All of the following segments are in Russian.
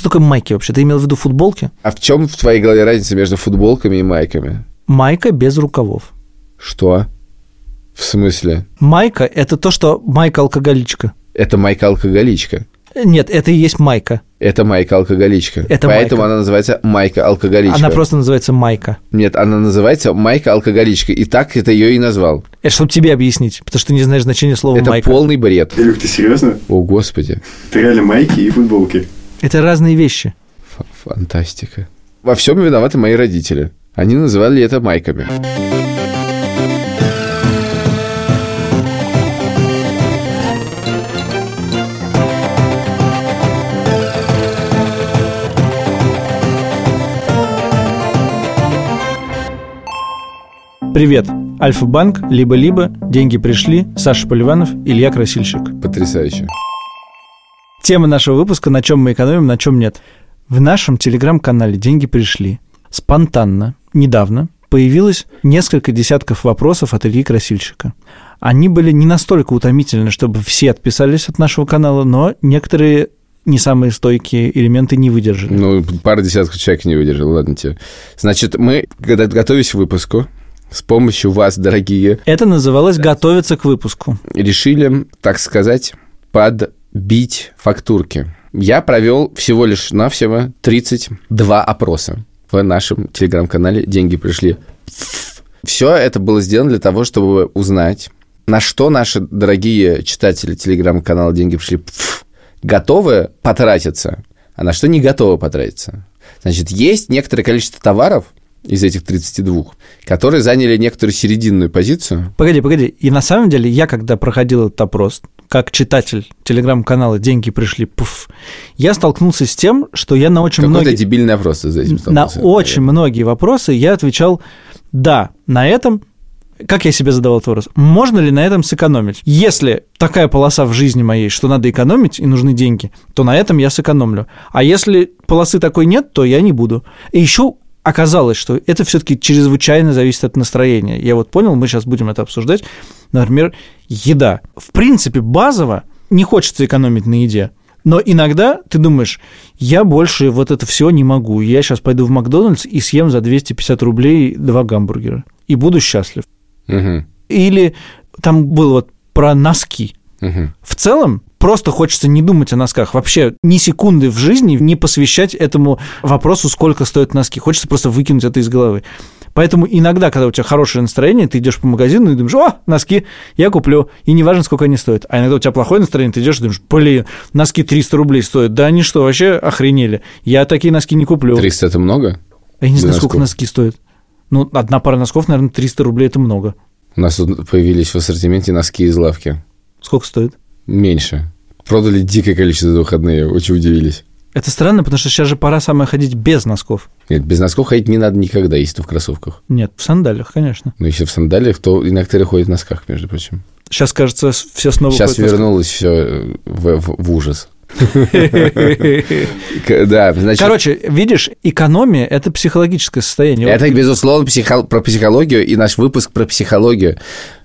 что такое майки вообще? Ты имел в виду футболки? А в чем в твоей голове разница между футболками и майками? Майка без рукавов. Что? В смысле? Майка – это то, что майка-алкоголичка. Это майка-алкоголичка. Нет, это и есть майка. Это майка-алкоголичка. Это Поэтому майка. она называется майка-алкоголичка. Она просто называется майка. Нет, она называется майка-алкоголичка. И так это ее и назвал. Это чтобы тебе объяснить, потому что ты не знаешь значения слова это майка. полный бред. Илюх, ты серьезно? О, господи. Ты реально майки и футболки. Это разные вещи. Ф- Фантастика. Во всем виноваты мои родители. Они называли это майками. Привет. Альфа-банк, либо-либо, деньги пришли, Саша Поливанов, Илья Красильщик. Потрясающе. Тема нашего выпуска «На чем мы экономим, на чем нет». В нашем телеграм-канале «Деньги пришли» спонтанно, недавно, появилось несколько десятков вопросов от Ильи Красильщика. Они были не настолько утомительны, чтобы все отписались от нашего канала, но некоторые не самые стойкие элементы не выдержали. Ну, пара десятков человек не выдержал, ладно тебе. Значит, мы, когда готовились к выпуску, с помощью вас, дорогие, Это называлось «Готовиться к выпуску». решили, так сказать, подбить фактурки. Я провел всего лишь навсего 32 опроса в нашем телеграм-канале «Деньги пришли». Все это было сделано для того, чтобы узнать, на что наши дорогие читатели телеграм-канала «Деньги пришли» готовы потратиться, а на что не готовы потратиться. Значит, есть некоторое количество товаров из этих 32, которые заняли некоторую серединную позицию. Погоди, погоди. И на самом деле я, когда проходил этот опрос, как читатель телеграм-канала «Деньги пришли», пуф, я столкнулся с тем, что я на очень Какой-то многие... дебильный опрос ты за этим На очень многие вопросы я отвечал «да». На этом как я себе задавал этот вопрос? Можно ли на этом сэкономить? Если такая полоса в жизни моей, что надо экономить и нужны деньги, то на этом я сэкономлю. А если полосы такой нет, то я не буду. И еще оказалось, что это все-таки чрезвычайно зависит от настроения. Я вот понял, мы сейчас будем это обсуждать. Например, еда. В принципе, базово не хочется экономить на еде. Но иногда ты думаешь, я больше вот это все не могу. Я сейчас пойду в Макдональдс и съем за 250 рублей два гамбургера. И буду счастлив. Мгм, Или там было вот про носки. мгм. В целом, просто хочется не думать о носках. Вообще ни секунды в жизни не посвящать этому вопросу, сколько стоят носки. Хочется просто выкинуть это из головы. Поэтому иногда, когда у тебя хорошее настроение, ты идешь по магазину и думаешь, о, носки, я куплю, и неважно, сколько они стоят. А иногда у тебя плохое настроение, ты идешь и думаешь, блин, носки 300 рублей стоят. Да они что, вообще охренели? Я такие носки не куплю. 300 это много? Я не знаю, сколько носки стоят. Ну, одна пара носков, наверное, 300 рублей – это много. У нас тут появились в ассортименте носки из лавки. Сколько стоит? Меньше. Продали дикое количество за выходные, очень удивились. Это странно, потому что сейчас же пора самое ходить без носков. Нет, без носков ходить не надо никогда, если ты в кроссовках. Нет, в сандалиях, конечно. Но если в сандалиях, то некоторые ходят в носках, между прочим. Сейчас, кажется, все снова Сейчас вернулось все в, в- в ужас. Да, значит, Короче, видишь, экономия – это психологическое состояние. это, безусловно, психо- про психологию, и наш выпуск про психологию.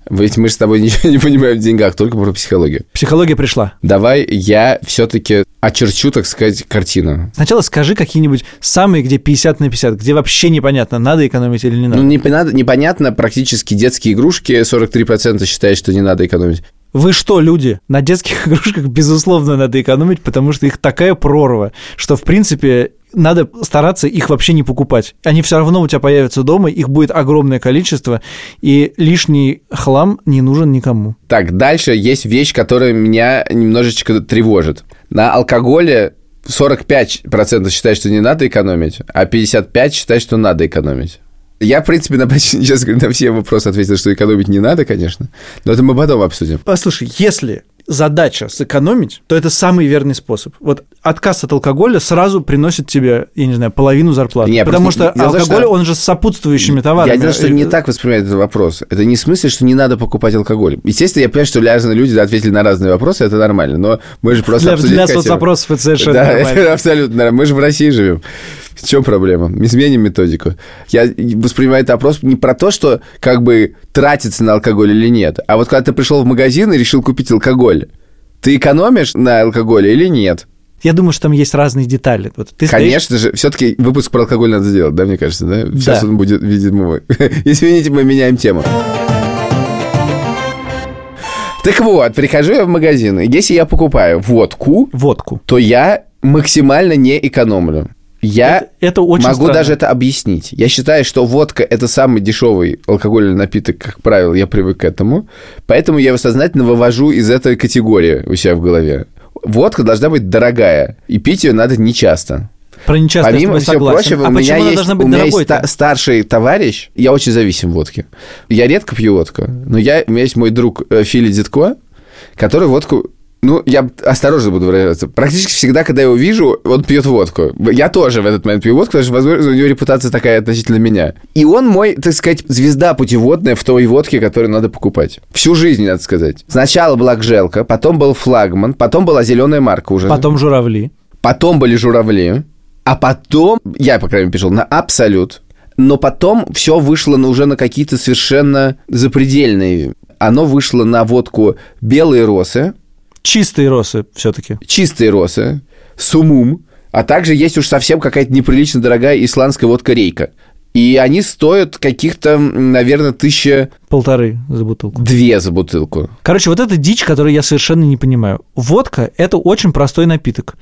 Ведь мы же с тобой ничего не понимаем в деньгах, только про психологию. Психология пришла. Давай я все-таки очерчу, так сказать, картину. Сначала скажи какие-нибудь самые, где 50 на 50, где вообще непонятно, надо экономить или не надо. Ну, непонятно, непонятно, практически детские игрушки 43% считают, что не надо экономить. Вы что, люди? На детских игрушках, безусловно, надо экономить, потому что их такая прорва, что, в принципе, надо стараться их вообще не покупать. Они все равно у тебя появятся дома, их будет огромное количество, и лишний хлам не нужен никому. Так, дальше есть вещь, которая меня немножечко тревожит. На алкоголе 45% считают, что не надо экономить, а 55% считают, что надо экономить. Я, в принципе, на, почти- говорю, на все вопросы ответил, что экономить не надо, конечно. Но это мы потом обсудим. Послушай, если задача сэкономить, то это самый верный способ. Вот отказ от алкоголя сразу приносит тебе, я не знаю, половину зарплаты. Не, потому просто что алкоголь, что- он же с сопутствующими товарами. Я дело, что не так воспринимает этот вопрос. Это не в смысле, что не надо покупать алкоголь. Естественно, я понимаю, что разные люди ответили на разные вопросы, это нормально, но мы же просто Для, для соцопросов это совершенно Да, нормально. это абсолютно нормально. Мы же в России живем. В чем проблема? Мы изменим методику. Я воспринимаю этот опрос не про то, что как бы тратиться на алкоголь или нет, а вот когда ты пришел в магазин и решил купить алкоголь, ты экономишь на алкоголе или нет? Я думаю, что там есть разные детали. Вот ты стоишь- Конечно же, все-таки выпуск про алкоголь надо сделать, да, мне кажется, да? Сейчас Да. он будет, видимо, извините, мы меняем тему. Так вот, прихожу я в магазин, и если я покупаю водку, водку. то я максимально не экономлю. Я Это, это очень могу странно. даже это объяснить. Я считаю, что водка – это самый дешевый алкогольный напиток, как правило, я привык к этому. Поэтому я его сознательно вывожу из этой категории у себя в голове. Водка должна быть дорогая, и пить ее надо нечасто. Про нечасто я с Помимо всего согласен. прочего, а у меня почему она есть, должна быть у меня есть ста- старший товарищ, я очень зависим в водке. Я редко пью водку, но я, у меня есть мой друг э, Фили Дедко, который водку ну, я осторожно буду выражаться. Практически всегда, когда я его вижу, он пьет водку. Я тоже в этот момент пью водку, потому что, возможно, у него репутация такая относительно меня. И он мой, так сказать, звезда путеводная в той водке, которую надо покупать. Всю жизнь, надо сказать. Сначала была Гжелка, потом был флагман, потом была зеленая марка уже. Потом журавли. Потом были журавли, а потом, я, по крайней мере, писал на абсолют, но потом все вышло на, уже на какие-то совершенно запредельные. Оно вышло на водку белые росы, Чистые росы все-таки. чистые росы, сумум, а также есть уж совсем какая-то неприлично дорогая исландская водка рейка. И они стоят каких-то, наверное, тысяча Полторы за бутылку. две за бутылку. Короче, вот это дичь, которую я совершенно не понимаю. Водка – это очень простой напиток.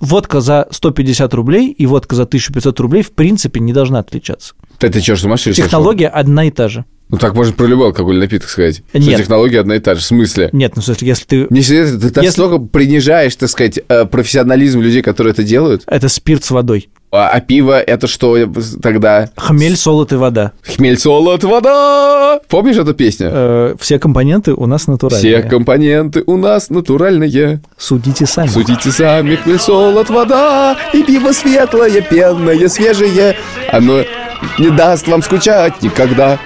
Водка за 150 рублей и водка за 1500 рублей в принципе не должна отличаться. Ты, ты что, с ума что? Технология одна и та же. Ну, так можно про любой алкогольный напиток сказать. Что Нет. технология одна и та же. В смысле? Нет, ну, в смысле, если ты... Всегда ты, ты Если- настолько принижаешь, так сказать, э, профессионализм людей, которые это делают. Это спирт с водой. А, а пиво это что тогда? Хмель, солод и вода. Хмель, солод, вода. Помнишь эту песню? Э, все компоненты у нас натуральные. Все компоненты у нас натуральные. Судите сами. Судите сами, хмель, солод, вода. И пиво светлое, пенное, свежее. Оно не даст вам скучать никогда.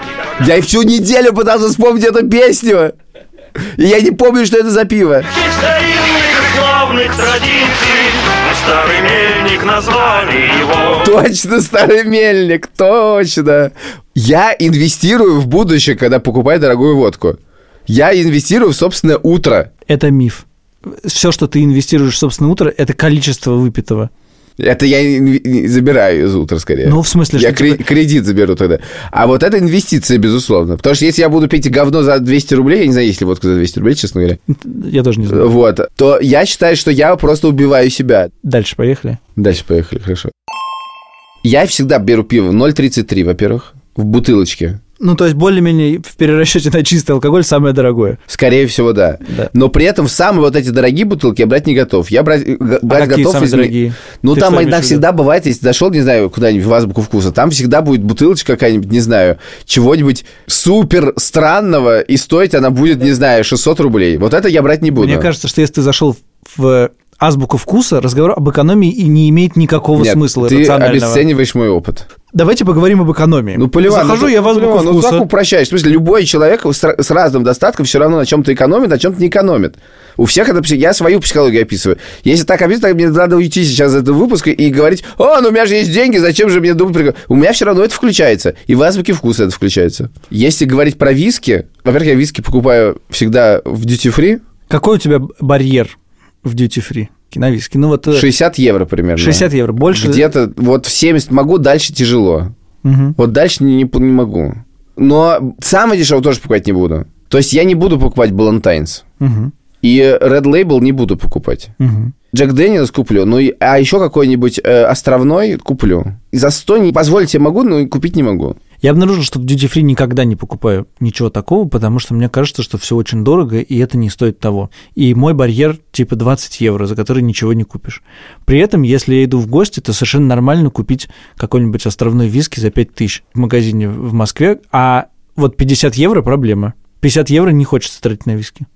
Я и всю неделю пытался вспомнить эту песню. И я не помню, что это за пиво. Из мельник назвали его. Точно, старый мельник, точно. Я инвестирую в будущее, когда покупаю дорогую водку. Я инвестирую в собственное утро. Это миф. Все, что ты инвестируешь в собственное утро, это количество выпитого. Это я забираю из утра скорее. Ну, в смысле, я что кре- типа- кредит заберу тогда. А вот это инвестиция, безусловно. Потому что если я буду пить говно за 200 рублей, я не знаю, есть ли водка за 200 рублей, честно говоря, Я тоже не знаю. вот, то я считаю, что я просто убиваю себя. Дальше поехали. Дальше поехали, хорошо. Я всегда беру пиво 0,33, во-первых, в бутылочке. Ну, то есть, более-менее в перерасчете на чистый алкоголь самое дорогое. Скорее всего, да. Да. Но при этом самые вот эти дорогие бутылки я брать не готов. Я брать, А брать какие готов самые из- дорогие? Ну, Ты там иногда всегда бывает, если зашел, не знаю, куда-нибудь в азбуку вкуса, там всегда будет бутылочка какая-нибудь, не знаю, чего-нибудь супер странного, и стоить она будет, не знаю, 600 рублей. Вот это я брать не буду. Мне кажется, что если ты зашел в азбуку вкуса, разговор об экономии и не имеет никакого Нет, смысла ты обесцениваешь мой опыт. Давайте поговорим об экономии. Ну, Поливан, Захожу ну, я в азбуку Поливан, ну, вкуса. так упрощаешь. В смысле, любой человек с, с разным достатком все равно на чем-то экономит, на чем-то не экономит. У всех это... Я свою психологию описываю. Если так описывать, мне надо уйти сейчас из этого выпуска и говорить, о, ну у меня же есть деньги, зачем же мне думать... прик-?» У меня все равно это включается. И в азбуке вкуса это включается. Если говорить про виски, во-первых, я виски покупаю всегда в duty free, Какой у тебя барьер в duty free? На виски. Ну вот э, 60 евро примерно. 60 евро. Больше... Где-то вот в 70 могу, дальше тяжело. Мгм. Вот дальше не, не, не могу. Но самое дешевое тоже покупать не буду. То есть я не буду покупать Балантайнс. Мгм. И Red Label не буду покупать. Мгм. Джек Дэниелс куплю, ну, а еще какой-нибудь э, островной куплю. И за 100 не позволить себе могу, но купить не могу. Я обнаружил, что в duty free никогда не покупаю ничего такого, потому что мне кажется, что все очень дорого, и это не стоит того. И мой барьер типа 20 евро, за который ничего не купишь. При этом, если я иду в гости, то совершенно нормально купить какой-нибудь островной виски за 5 тысяч в магазине в Москве, а вот 50 евро проблема. 50 евро не хочется тратить на виски.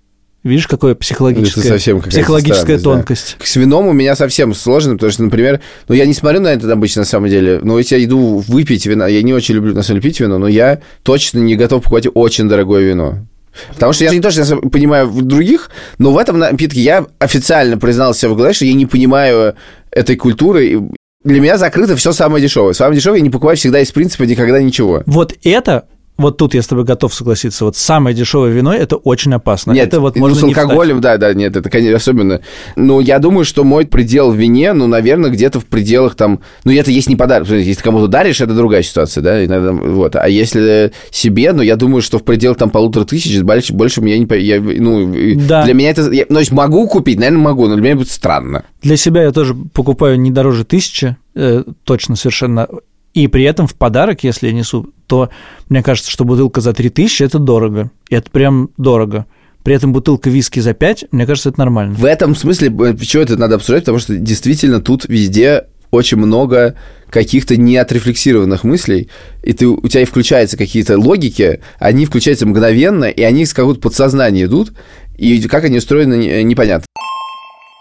Видишь, какое психологическая, Это совсем психологическая странность, да. тонкость. С вином у меня совсем сложно, потому что, например, ну, я не смотрю на это обычно, на самом деле, но если я иду выпить вина, я не очень люблю, на самом деле, пить вино, но я точно не готов покупать очень дорогое вино. Потому что я не то, что я понимаю в других, но в этом напитке я официально признался в голове, что я не понимаю этой культуры. Для меня закрыто все самое дешевое. Самое дешевое я не покупаю всегда из принципа никогда ничего. Вот это вот тут я с тобой готов согласиться. Вот самое дешевое вино это очень опасно. Нет, это вот ну, можно с алкоголем, да, да, нет, это, конечно, особенно. Ну, я думаю, что мой предел в вине, ну, наверное, где-то в пределах там... Ну, это есть не подарок. Если ты кому-то даришь, это другая ситуация, да, иногда, вот. А если себе, ну, я думаю, что в пределах там полутора тысяч, больше, больше я не... Я, ну, Да. для меня это... я- ну, то есть могу купить, наверное, могу, но для меня будет странно. Для себя я тоже покупаю не дороже тысячи, э, точно совершенно. И при этом в подарок, если я несу, то мне кажется, что бутылка за 3000 – это дорого. И это прям дорого. При этом бутылка виски за 5, мне кажется, это нормально. В этом смысле, э, почему это надо обсуждать, потому что действительно тут везде очень много каких-то неотрефлексированных мыслей, и ты, у тебя и включаются какие-то логики, они включаются мгновенно, и они из какого-то подсознания идут, и как они устроены, не- непонятно.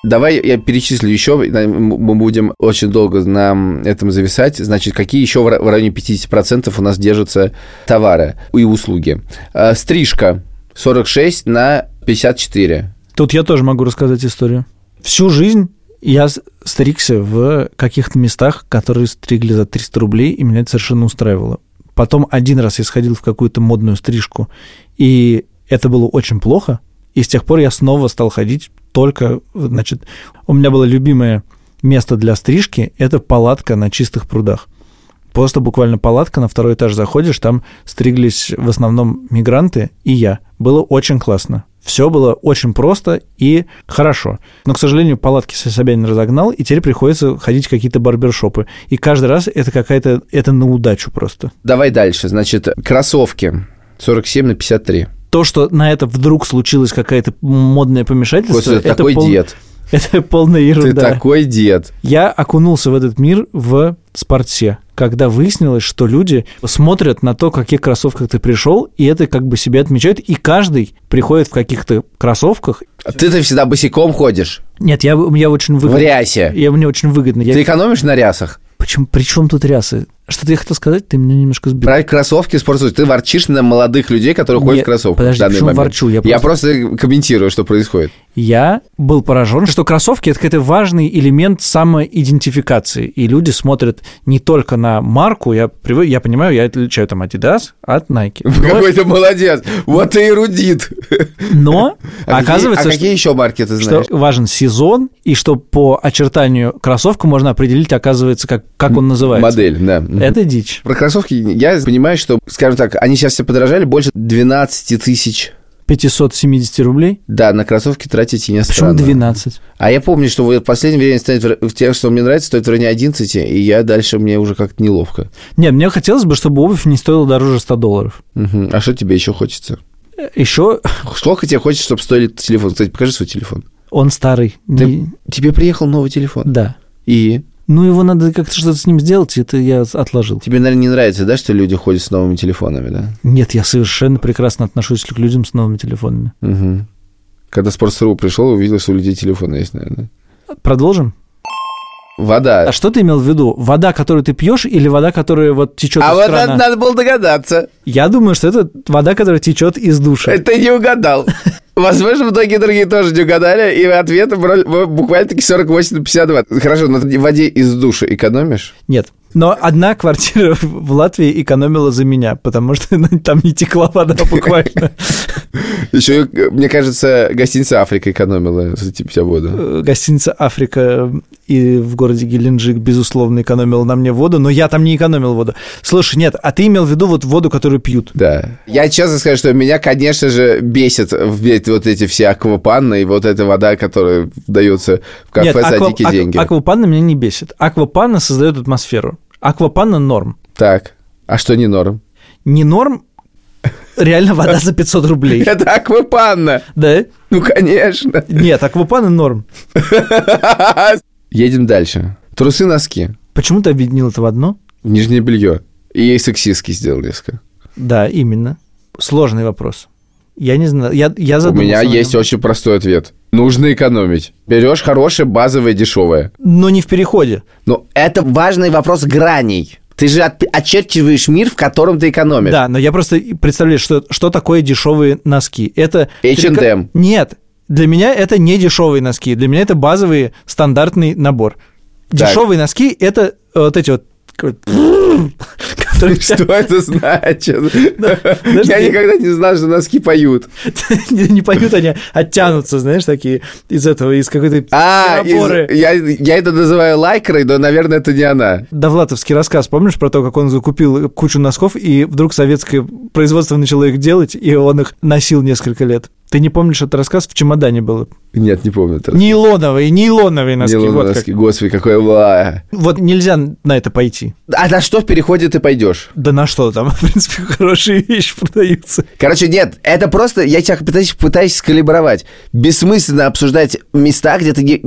Давай я перечислю еще, мы будем очень долго на этом зависать. Значит, какие еще в ра- в районе 50% у нас держатся товары и услуги. Э, Стрижка 46 на 54. Тут я тоже могу рассказать историю. Всю жизнь я стригся в каких-то местах, которые стригли за 300 рублей, и меня это совершенно устраивало. Потом один раз я сходил в какую-то модную стрижку, и это было очень плохо, и с тех пор я снова стал ходить только, значит, у меня было любимое место для стрижки – это палатка на чистых прудах. Просто буквально палатка, на второй этаж заходишь, там стриглись в основном мигранты и я. Было очень классно. Все было очень просто и хорошо. Но, к сожалению, палатки Собянин разогнал, и теперь приходится ходить в какие-то барбершопы. И каждый раз это какая-то... Это на удачу просто. Давай дальше. Значит, кроссовки 47 на 53. То, что на это вдруг случилось какое-то модное помешательство, ты это, такой пол- дед. это полная ерунда. Ты такой дед. Я окунулся в этот мир в спорте, когда выяснилось, что люди смотрят на то, в каких кроссовках ты пришел, и это как бы себе отмечают, и каждый приходит в каких-то кроссовках. А Ты-то всегда босиком ходишь. Нет, я, я очень В выгодно. рясе. Я, мне очень выгодно. Я, Ты экономишь на рясах? Почему, при чем тут рясы? Что ты хотел сказать? Ты меня немножко сбил. Про кроссовки спортсовки. Ты ворчишь на молодых людей, которые ходят Нет, в кроссовках. подожди, в данный почему момент. ворчу? Я Я просто- просто комментирую, что происходит. Я был поражен, что кроссовки это какой-то важный элемент самоидентификации. И люди смотрят не только на марку, я, привык, я понимаю, я отличаю там Adidas от Nike. Но, Какой ты молодец. Вот ты эрудит. но А оказывается, какие, а какие еще марки ты что, знаешь? что важен сезон, и что по очертанию кроссовка можно определить, оказывается, как, как он называется. Модель, да. Это дичь. Про кроссовки я понимаю, что, скажем так, они сейчас все подорожали больше 12 тысяч. 570 рублей? Да, на кроссовки тратить и не Почему странно. 12? А я помню, что в последнее время стоит в тех, что мне нравится, стоит в районе 11, и я дальше мне уже как-то неловко. Нет, мне хотелось бы, чтобы обувь не стоила дороже 100 долларов. Мгм. А что тебе еще хочется? Еще Сколько тебе хочется, чтобы стоили телефон? Кстати, покажи свой телефон. он старый. Ты- Не- Тебе приехал новый телефон. Да. И Ну, его надо как-то что-то с ним сделать, это я отложил. тебе, наверное, не нравится, да, что люди ходят с новыми телефонами, да? Нет, я совершенно прекрасно отношусь к людям с новыми телефонами. Угу. Когда Sports.ru пришел, увидел, что у людей телефоны есть, наверное. Продолжим? Вода. А что ты имел в виду? Вода, которую ты пьешь, или вода, которая вот течет А из вот крана? надо, надо было догадаться. Я думаю, что это вода, которая течет из душа. Ты не угадал. Возможно, многие другие тоже не угадали, и ответ буквально-таки 48 на 52. Хорошо, но в воде из душа экономишь? Нет. Но одна квартира в Латвии экономила за меня, потому что ну, там не текла вода буквально. Еще, мне кажется, гостиница Африка экономила за тебя воду. Э, Гостиница «Африка» и в городе Геленджик, безусловно, экономила на мне воду, но я там не экономил воду. Слушай, нет, а ты имел в виду вот воду, которую пьют? Да. Я честно скажу, что меня, конечно же, бесит вот эти все аквапанны и вот эта вода, которая дается в кафе Нет, за аква- дикие деньги. аквапанна меня не бесит. Аквапанна создает атмосферу. Аквапанна норм. Так. А что не норм? Не норм, реально вода за 500 рублей. Это аквапанна. Да? Ну, конечно. Нет, аквапанна норм. Едем дальше. Трусы-носки. Почему ты объединил это в одно? Нижнее белье. И сексистки сделал несколько. Да, именно. Сложный вопрос. Я не знаю, я, я У меня есть очень простой ответ. Нужно экономить. Берешь хорошее, базовое, дешевое. Но не в переходе. Но это важный вопрос граней. Ты же от- очерчиваешь мир, в котором ты экономишь. Да, но я просто представляю, что, что такое дешевые носки. Это... H&M. Нет, для меня это не дешевые носки. Для меня это базовый стандартный набор. Так. Дешевые носки это вот эти вот Что это значит? Я никогда не знал, что носки поют. не, поют, они оттянутся, знаешь, такие из этого, из какой-то А, я это называю лайкрой, но, наверное, это не она. Довлатовский рассказ, помнишь про то, как он закупил кучу носков, и вдруг советское производство начало их делать, и он их носил несколько лет? Ты не помнишь этот рассказ? В чемодане был. Нет, не помню. это. Нейлоновые, нейлоновые носки. Нейлоновые вот, как. носки. Господи, какое... ва. вот нельзя на это пойти. А на что в переходе ты пойдешь? Да на что там, в принципе, хорошие вещи продаются. Короче, нет, это просто, я тебя пытаюсь, пытаюсь скалибровать. Бессмысленно обсуждать места, где ты не,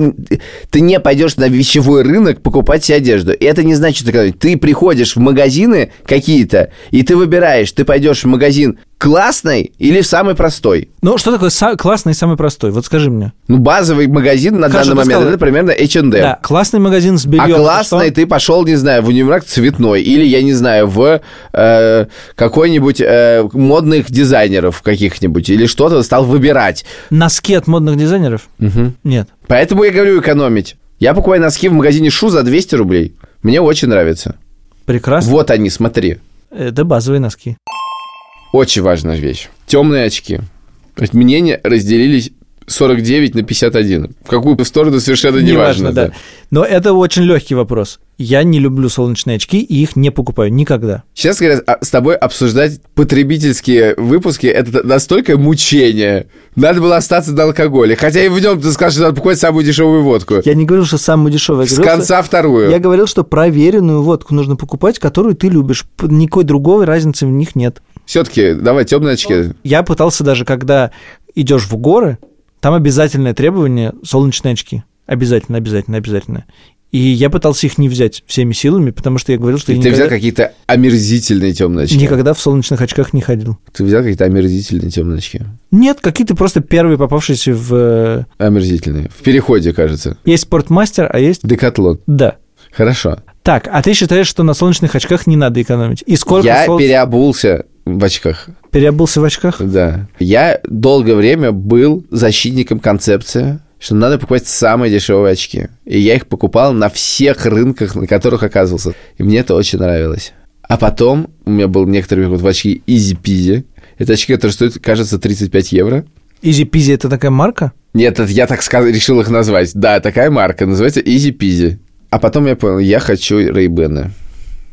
ты не пойдешь на вещевой рынок покупать себе одежду. И это не значит, что ты приходишь в магазины какие-то, и ты выбираешь, ты пойдешь в магазин классный или в самый простой. Ну, что такое са- классный и самый простой? Вот скажи мне. Ну, базовый магазин на Хорошо, данный момент, сказал- это примерно H&M. Да, классный магазин с бельем. А классный ты пошел, не знаю, в универмаг цветной, или, я не знаю, в э, какой-нибудь э, модных дизайнеров каких-нибудь, или что-то стал выбирать. Носки от модных дизайнеров? Нет. Поэтому я говорю экономить. Я покупаю носки в магазине Шу за 200 рублей. Мне очень нравится. Прекрасно. Вот они, смотри. Это базовые носки. Очень важная вещь. Темные очки. То есть мнения разделились 49 на 51. В какую сторону совершенно не важно. да. Но это очень легкий вопрос. Я не люблю солнечные очки и их не покупаю никогда. Сейчас, говорят, а, с тобой обсуждать потребительские выпуски – это настолько мучение. Надо было остаться на алкоголе. Хотя и в нем ты скажешь, что надо покупать самую дешевую водку. Я не говорил, что самую дешевую. Я С говорил, конца вторую. Я говорил, что проверенную водку нужно покупать, которую ты любишь. Никакой другой разницы в них нет. Все-таки, давай, темные очки. Я пытался даже, когда идешь в горы, там обязательное требование солнечные очки. Обязательно, обязательно, обязательно. И я пытался их не взять всеми силами, потому что я говорил, что И я ты взял никогда, какие-то омерзительные темные очки. никогда в солнечных очках не ходил. Ты взял какие-то омерзительные темные очки. Нет, какие-то просто первые попавшиеся в... э, Омерзительные. В переходе, кажется. Есть спортмастер, а есть... Декатлон. Да. Хорошо. Так, а ты считаешь, что на солнечных очках не надо экономить? И сколько я сол- переобулся в очках. переобулся в очках? Да. Я долгое время был защитником концепции, что надо покупать самые дешевые очки. И я их покупал на всех рынках, на которых оказывался. И мне это очень нравилось. А потом у меня был некоторый переход в очки Easy Peasy. Это очки, которые стоят, кажется, 35 евро. Easy Peasy это такая марка? Нет, это я так сказ- решил их назвать. Да, такая марка, называется Easy Peasy. А потом я понял, я хочу Рейбены.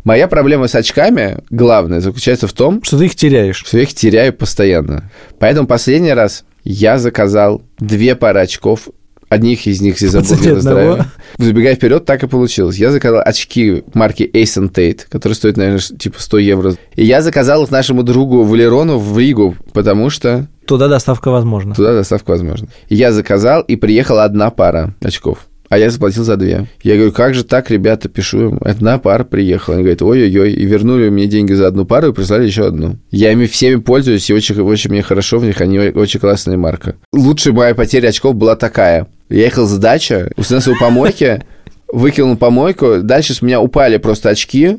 Моя проблема с очками, главная, заключается в том, Что ты их теряешь? что я их теряю постоянно. Поэтому последний раз я заказал две пары очков. Одних из них из-за здоровья. Забегая вперед, так и получилось. Я заказал очки марки Ace Tate, которые стоят, наверное, типа 100 евро. И я заказал их нашему другу Валерону в Ригу, потому что Туда доставка возможна. туда доставка возможна. Я заказал, и приехала одна пара очков. А я заплатил за две. Я говорю, как же так, ребята, пишу им. Одна пара приехала. Они говорят, ой-ой-ой. И вернули мне деньги за одну пару и прислали еще одну. Я ими всеми пользуюсь, и очень, очень мне хорошо в них. Они очень классная марка. Лучшая моя потеря очков была такая. Я ехал с дачи, установил у помойки, выкинул помойку. Дальше с меня упали просто очки.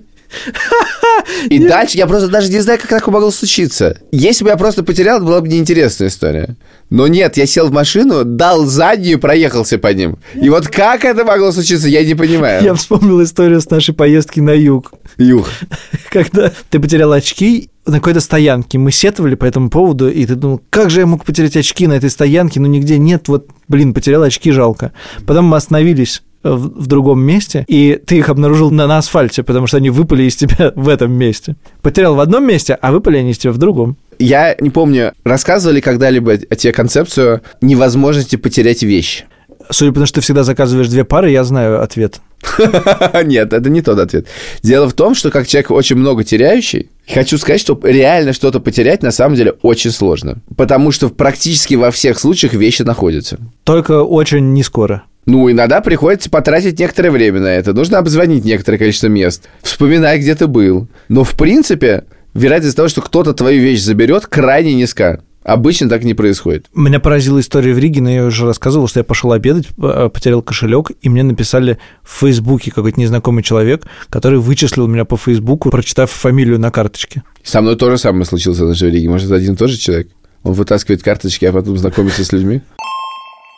И дальше я просто даже не знаю, как такое могло случиться. Если бы я просто потерял, это была бы неинтересная история. Но нет, я сел в машину, дал заднюю, проехался по ним. И вот как это могло случиться, я не понимаю. Я вспомнил историю с нашей поездки на юг. Юх. Когда ты потерял очки на какой-то стоянке, мы сетовали по этому поводу, и ты думал, как же я мог потерять очки на этой стоянке, ну нигде нет, вот, блин, потерял очки, жалко. Потом мы остановились в, в другом месте, и ты их обнаружил на, на асфальте, потому что они выпали из тебя в этом месте. Потерял в одном месте, а выпали они из тебя в другом. Я не помню, рассказывали когда-либо о тебе концепцию невозможности потерять вещь. Судя по тому, что ты всегда заказываешь две пары, я знаю ответ. Нет, это не тот ответ. Дело в том, что как человек очень много теряющий, хочу сказать, что реально что-то потерять на самом деле очень сложно. Потому что практически во всех случаях вещи находятся. Только очень не скоро. Ну, иногда приходится потратить некоторое время на это. Нужно обзвонить некоторое количество мест, вспоминать, где ты был. Но, в принципе, вероятность того, что кто-то твою вещь заберет, крайне низка. Обычно так не происходит. Меня поразила история в Риге, но я уже рассказывал, что я пошел обедать, э, потерял кошелек, и мне написали в Фейсбуке какой-то незнакомый человек, который вычислил меня по Фейсбуку, прочитав фамилию на карточке. Со мной то же самое случилось в нашей Риге. Может, это один и тот же человек? Он вытаскивает карточки, а потом знакомится с людьми?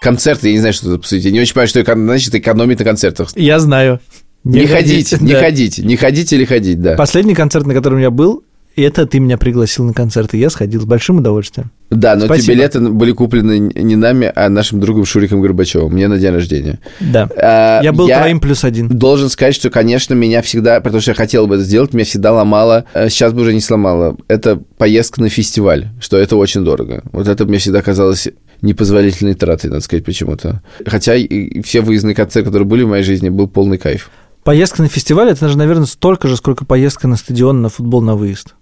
Концерты, я не знаю, что это, по сути. Я не очень понимаю, что значит экономить на концертах. Я знаю. Не ходить, не да. ходить, не ходить или ходить, да. Последний концерт, на котором я был, это ты меня пригласил на концерт, и я сходил с большим удовольствием. Да, но Спасибо. эти билеты были куплены не нами, а нашим другом Шуриком Горбачевым. Мне на день рождения. Да. А, Я был твоим плюс один. Должен сказать, что, конечно, меня всегда, потому что я хотел бы это сделать, меня всегда ломало, э, сейчас бы уже не сломало, это поездка на фестиваль, что это очень дорого. Вот это мне всегда казалось непозволительной тратой, надо сказать, почему-то. Хотя и- все выездные концерты, которые были в моей жизни, был полный кайф. Поездка на фестиваль это же, наверное, столько же, сколько поездка на стадион на футбол на выезд.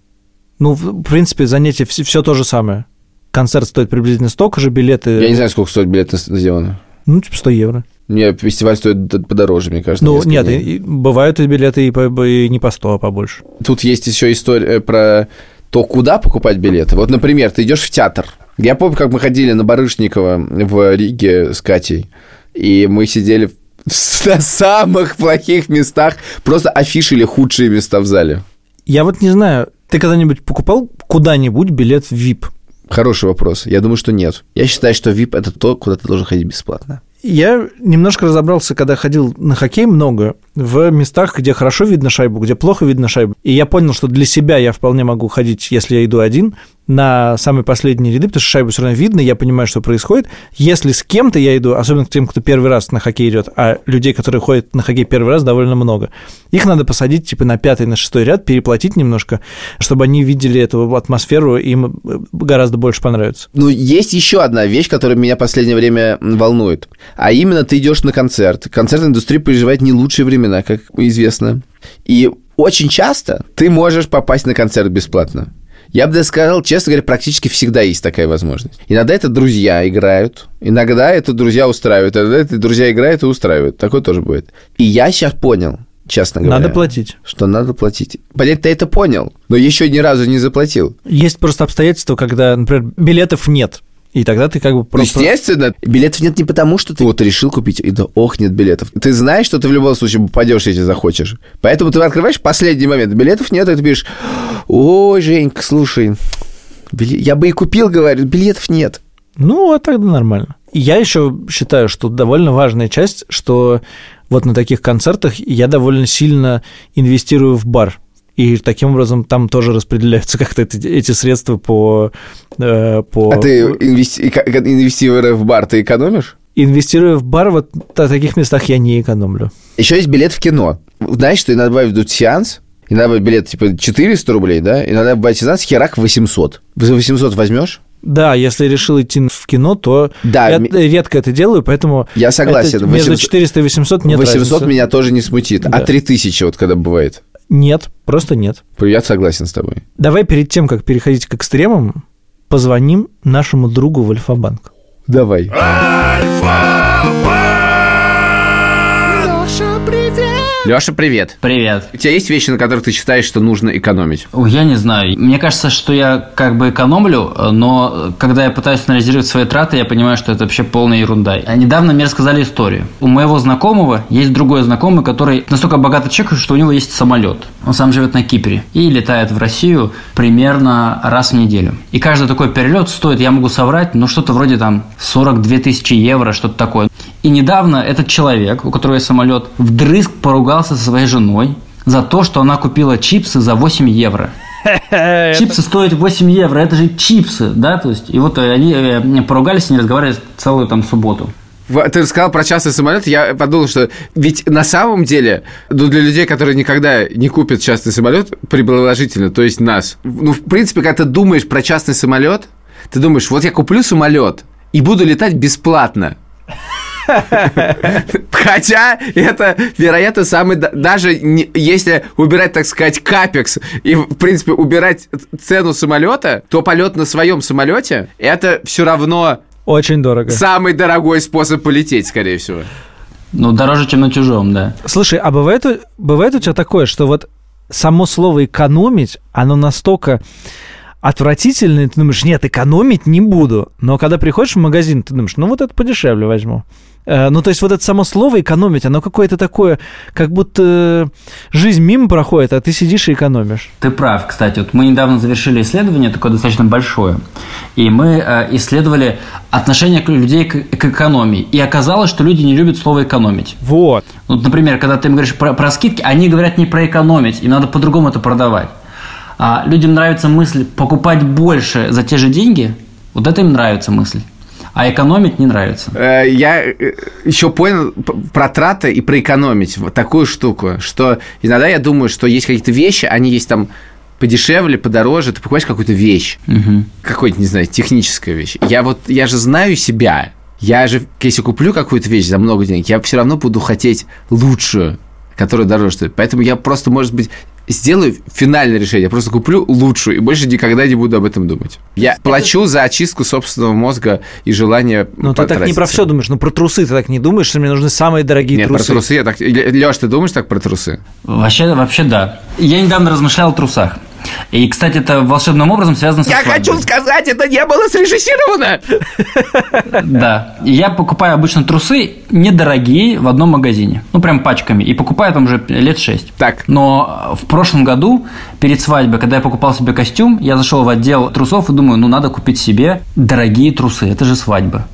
Ну, в принципе, занятие все, то же самое. Концерт стоит приблизительно столько же, билеты, Я не знаю, сколько стоит билет на стадион. ну, типа 100 евро. Мне фестиваль стоит подороже, мне кажется. Ну, нет, и- и бывают и билеты и, по- и не по 100, а побольше. Тут есть еще история про то, куда покупать билеты. Вот, например, ты идешь в театр. Я помню, как мы ходили на Барышникова в Риге с Катей, и мы сидели в- на самых плохих местах, просто афишили худшие места в зале. Я вот не знаю, ты когда-нибудь покупал куда-нибудь билет в VIP? Хороший вопрос. Я думаю, что нет. Я считаю, что VIP – это то, куда ты должен ходить бесплатно. Я немножко разобрался, когда ходил на хоккей много, в местах, где хорошо видно шайбу, где плохо видно шайбу. И я понял, что для себя я вполне могу ходить, если я иду один, на самые последние ряды, потому что шайбу все равно видно, я понимаю, что происходит. Если с кем-то я иду, особенно к тем, кто первый раз на хоккей идет, а людей, которые ходят на хоккей первый раз, довольно много, их надо посадить типа на пятый, на шестой ряд, переплатить немножко, чтобы они видели эту атмосферу, им э, гораздо больше понравится. Ну, есть еще одна вещь, которая меня в последнее время волнует. А именно, ты идешь на концерт. Концертная индустрия переживает не лучшие времена, как известно. И очень часто ты можешь попасть на концерт бесплатно. Я бы даже сказал, честно говоря, практически всегда есть такая возможность. Иногда это друзья играют, иногда это друзья устраивают, иногда это друзья играют и устраивают. Такое тоже будет. И я сейчас понял, честно говоря. Надо платить. Что надо платить. Понятно, ты это понял, но еще ни разу не заплатил. Есть просто обстоятельства, когда, например, билетов нет. И тогда ты как бы просто... Естественно, билетов нет не потому, что ты вот решил купить, и да, ох, нет билетов. Ты знаешь, что ты в любом случае попадешь, если захочешь. Поэтому ты открываешь последний момент, билетов нет, и ты пишешь, ой, Женька, слушай, биле- я бы и купил, говорю, билетов нет. Ну, а тогда нормально. Я еще считаю, что довольно важная часть, что вот на таких концертах я довольно сильно инвестирую в бар. И таким образом там тоже распределяются как-то эти, эти средства по... э, по... А ты инвести- инвестируя в бар, ты экономишь? Инвестируя в бар, вот на таких местах я не экономлю. Еще есть билет в кино. Знаешь, что иногда бывает сеанс, иногда билет типа 400 рублей, да, иногда бывает сеанс, херак 800. За 800 возьмешь? Да, если решил идти в кино, то Да, я ми- редко это делаю, поэтому Я согласен. это между 800 400 и 800 нет 800 разницы. меня тоже не смутит. А Да. 3000 вот когда бывает? Нет, просто нет. Я согласен с тобой. Давай перед тем, как переходить к экстремам, позвоним нашему другу в Альфа-банк. Давай. Леша, привет. Привет. У тебя есть вещи, на которых ты считаешь, что нужно экономить? Я не знаю. Мне кажется, что я как бы экономлю, но когда я пытаюсь анализировать свои траты, я понимаю, что это вообще полная ерунда. А недавно мне рассказали историю. У моего знакомого есть другой знакомый, который настолько богатый человек, что у него есть самолет. Он сам живет на Кипре и летает в Россию примерно раз в неделю. И каждый такой перелет стоит, я могу соврать, ну что-то вроде там 42 тысячи евро, что-то такое. И недавно этот человек, у которого есть самолет, вдрызг поругался со своей женой за то, что она купила чипсы за 8 евро. Чипсы стоят 8 евро, это же чипсы, да, то есть, и вот они э, поругались и не разговаривали целую там субботу. Ты сказал про частный самолет, я подумал, что ведь на самом деле, ну, для людей, которые никогда не купят частный самолет, приближительно, то есть нас. Ну, в принципе, когда ты думаешь про частный самолет, ты думаешь, вот я куплю самолет и буду летать бесплатно. Хотя это, вероятно, самый... да- Даже не- если убирать, так сказать, капекс и, в принципе, убирать цену самолета, то полет на своем самолете это все равно Очень дорого. самый дорогой способ полететь, скорее всего. Ну, дороже, чем на чужом, да. Слушай, а бывает, бывает у тебя такое, что вот само слово экономить, оно настолько отвратительное, ты думаешь, нет, экономить не буду. Но когда приходишь в магазин, ты думаешь, ну вот это подешевле возьму. Э, Ну, то есть вот это само слово «экономить», оно какое-то такое, как будто жизнь мимо проходит, а ты сидишь и экономишь. Ты прав, кстати. Вот мы недавно завершили исследование, такое достаточно большое, и мы э, исследовали отношение людей к, к экономии. И оказалось, что люди не любят слово «экономить». Вот. Вот, например, когда ты им говоришь про, про скидки, они говорят не про экономить, им надо по-другому это продавать. А людям нравится мысль покупать больше за те же деньги, вот это им нравится мысль. А экономить не нравится. Э, Я еще понял про траты и про экономить вот такую штуку, что иногда я думаю, что есть какие-то вещи, они есть там подешевле, подороже, ты покупаешь какую-то вещь, Мгм. какую-то, не знаю, техническая вещь. Я вот, я же знаю себя, я же, если куплю какую-то вещь за много денег, я все равно буду хотеть лучшую, которая дороже стоит. Поэтому я просто, может быть, сделаю финальное решение, я просто куплю лучшую и больше никогда не буду об этом думать. Я плачу за очистку собственного мозга и желание Ну, ты так не про все думаешь, ну, про трусы ты так не думаешь, что мне нужны самые дорогие Нет, трусы. про трусы я так... Леш, ты думаешь так про трусы? Вообще, вообще да. Я недавно размышлял о трусах. И, кстати, это волшебным образом связано со свадьбой. сказать, это не было срежиссировано! Да. И я покупаю обычно трусы недорогие в одном магазине. Ну, прям пачками. И покупаю там уже лет шесть. Так. Но в прошлом году, перед свадьбой, когда я покупал себе костюм, я зашел в отдел трусов и думаю, ну, надо купить себе дорогие трусы. Это же свадьба.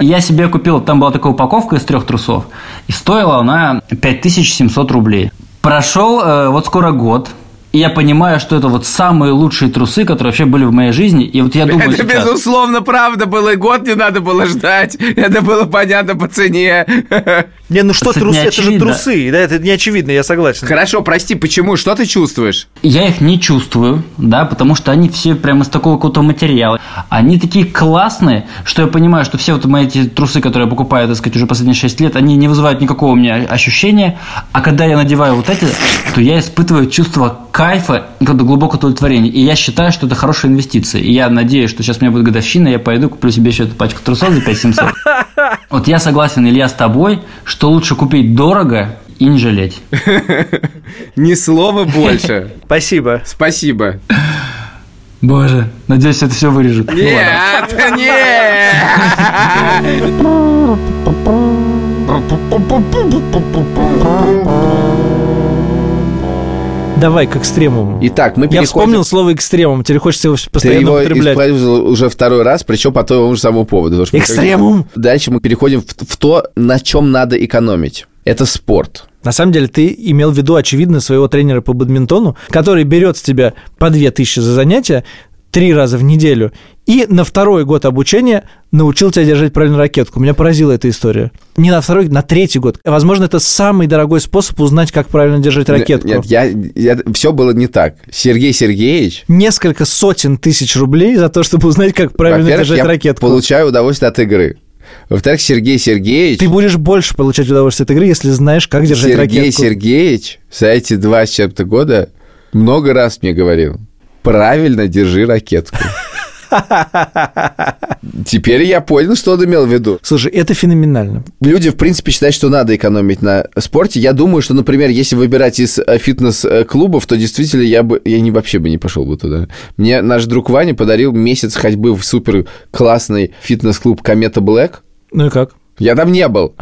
Я себе купил, там была такая упаковка из трех трусов, и стоила она 5700 рублей. Прошел э, вот скоро год, и я понимаю, что это вот самые лучшие трусы, которые вообще были в моей жизни. И вот я думаю Это, сейчас, безусловно, правда было, и год не надо было ждать. Это было понятно по цене. Не, ну что Это трусы, это же трусы, да, это не очевидно, я согласен. Хорошо, прости, почему? Что ты чувствуешь? я их не чувствую, да, потому что они все прямо из такого какого-то материала. Они такие классные, что я понимаю, что все вот мои эти трусы, которые я покупаю, так сказать, уже последние 6 лет, они не вызывают никакого у меня ощущения. А когда я надеваю вот эти, то я испытываю чувство кайфа и какого-то глубокого удовлетворения. И я считаю, что это хорошая инвестиция. И я надеюсь, что сейчас у меня будет годовщина, я пойду куплю себе еще эту пачку трусов за 5700. Вот я согласен, Илья, с тобой, что лучше купить дорого и не жалеть. Ни слова больше. Спасибо. Спасибо. Боже, надеюсь, это все вырежет. Ну. Нет, нет. Давай к экстремуму. Итак, мы Я переходим... вспомнил слово экстремум, теперь хочется его Ты постоянно его употреблять. использовал уже второй раз, причем по тому же самому поводу. Экстремум! как- Дальше мы переходим в, в то, на чем надо экономить. Это спорт. На самом деле ты имел в виду, очевидно, своего тренера по бадминтону, который берет с тебя по 2000 за занятия три раза в неделю и на второй год обучения научил тебя держать правильно ракетку. Меня поразила эта история. Не на второй, на третий год. Возможно, это самый дорогой способ узнать, как правильно держать ракетку. Нет, я, все было не так. Сергей Сергеевич, Несколько сотен тысяч рублей за то, чтобы узнать, как правильно держать я ракетку. получаю удовольствие от игры. Во-вторых, Сергей Сергеевич... Ты будешь больше получать удовольствие от игры, если знаешь, как держать Сергей ракетку. Сергеевич за эти два с чем-то года много раз мне говорил, правильно держи ракетку. Теперь я понял, что он имел в виду. Слушай, это феноменально. Люди, в принципе, считают, что надо экономить на спорте. Я думаю, что, например, если выбирать из э, фитнес-клубов, то действительно я бы... Я не, вообще бы не пошел бы туда. Мне наш друг Ваня подарил месяц ходьбы в супер классный фитнес-клуб Комета Блэк. Ну и как? Я там не был.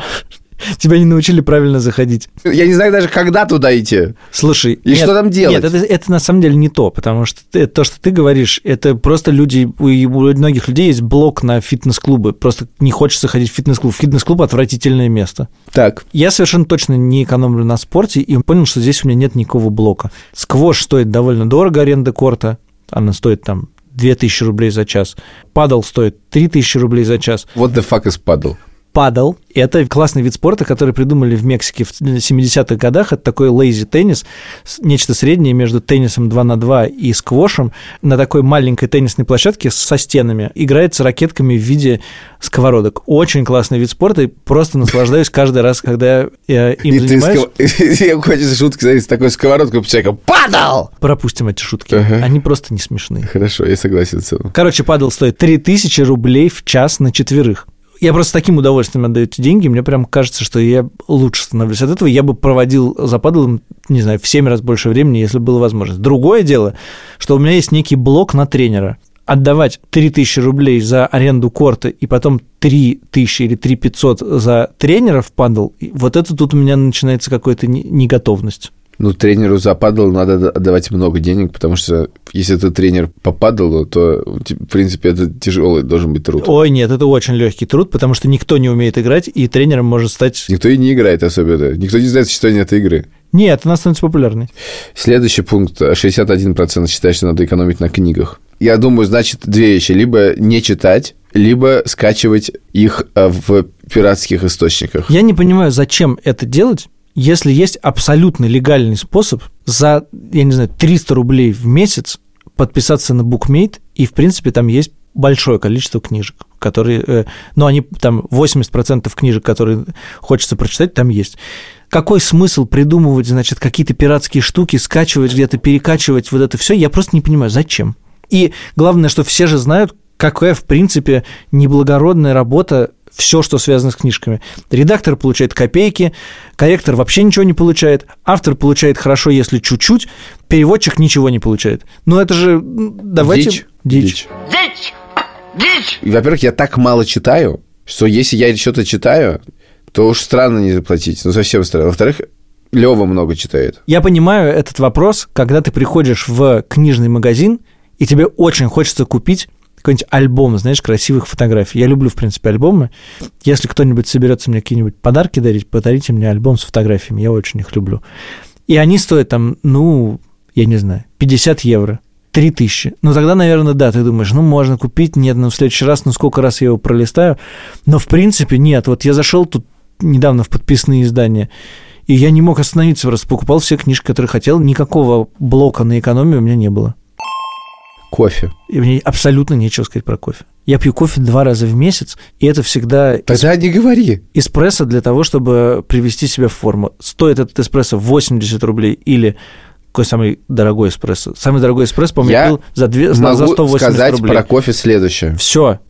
Тебя не научили правильно заходить. Я не знаю даже, когда туда идти. Слушай, И что там делать? Нет, это, это на самом деле не то, потому что ты- то, что ты говоришь, это просто люди, у, у многих людей есть блок на фитнес-клубы, просто не хочется ходить в фитнес-клуб. Фитнес-клуб – отвратительное место. Так, Я совершенно точно не экономлю на спорте и понял, что здесь у меня нет никакого блока. Сквош стоит довольно дорого, аренда корта, она стоит там 2000 рублей за час. Падал стоит 3000 рублей за час. what the fuck is paddle? Падал – это классный вид спорта, который придумали в Мексике в 70-х годах. Это такой лейзи теннис, с- нечто среднее между теннисом 2 на 2 и сквошем. На такой маленькой теннисной площадке со стенами играется ракетками в виде сковородок. Очень классный вид спорта, и просто наслаждаюсь каждый раз, когда я им И ты занимаюсь. сков- Я хочется шутки с такой сковородкой по человеку. Падал! Пропустим эти шутки. Ага. Они просто не смешные. Хорошо, я согласен с этим. Короче, падал стоит 3000 рублей в час на четверых. Я просто с таким удовольствием отдаю эти деньги, мне прям кажется, что я лучше становлюсь от этого. Я бы проводил за падалом, не знаю, в 7 раз больше времени, если было возможность. Другое дело, что у меня есть некий блок на тренера. отдавать 3000 рублей за аренду корта и потом 3000 или 3500 за тренера в падл, вот это тут у меня начинается какая-то не- неготовность. Ну, тренеру за падал надо отдавать много денег, потому что если ты тренер по падалу, то, в принципе, это тяжелый должен быть труд. Ой, нет, это очень легкий труд, потому что никто не умеет играть, и тренером может стать... Никто и не играет особенно. Никто не знает существование этой игры. Нет, она становится популярной. Следующий пункт. 61% считает, что надо экономить на книгах. Я думаю, значит, две вещи. Либо не читать, либо скачивать их э, в пиратских источниках. Я не понимаю, зачем это делать, если есть абсолютно легальный способ за, я не знаю, 300 рублей в месяц подписаться на букмейт, и, в принципе, там есть большое количество книжек, которые, э, ну, они там 80% книжек, которые хочется прочитать, там есть. Какой смысл придумывать, значит, какие-то пиратские штуки, скачивать где-то, перекачивать вот это все? Я просто не понимаю, зачем. И главное, что все же знают, какая, в принципе, неблагородная работа все, что связано с книжками. Редактор получает копейки, корректор вообще ничего не получает, автор получает хорошо, если чуть-чуть, переводчик ничего не получает. Ну, это же... Давайте... Дичь. Дичь. Дичь! Дичь! Во-первых, я так мало читаю, что если я что-то читаю, то уж странно не заплатить. Ну, совсем странно. Во-вторых, Лева много читает. Я понимаю этот вопрос, когда ты приходишь в книжный магазин, и тебе очень хочется купить какой-нибудь альбом, знаешь, красивых фотографий. Я люблю, в принципе, альбомы. Если кто-нибудь соберется мне какие-нибудь подарки дарить, подарите мне альбом с фотографиями. Я очень их люблю. И они стоят там, ну, я не знаю, 50 евро. 3000. Ну, тогда, наверное, да, ты думаешь, ну, можно купить, нет, ну, в следующий раз, ну, сколько раз я его пролистаю. Но, в принципе, нет. Вот я зашел тут недавно в подписные издания, и я не мог остановиться, просто покупал все книжки, которые хотел. Никакого блока на экономию у меня не было. Кофе. И мне абсолютно нечего сказать про кофе. Я пью кофе два раза в месяц, и это всегда эс- Тогда не говори. эспрессо для того, чтобы привести себя в форму. Стоит этот эспрессо 80 рублей или какой самый дорогой эспрессо? Самый дорогой эспрессо, по-моему, я Я пил за, две, за Могу 180 сказать рублей. про кофе следующее. Все.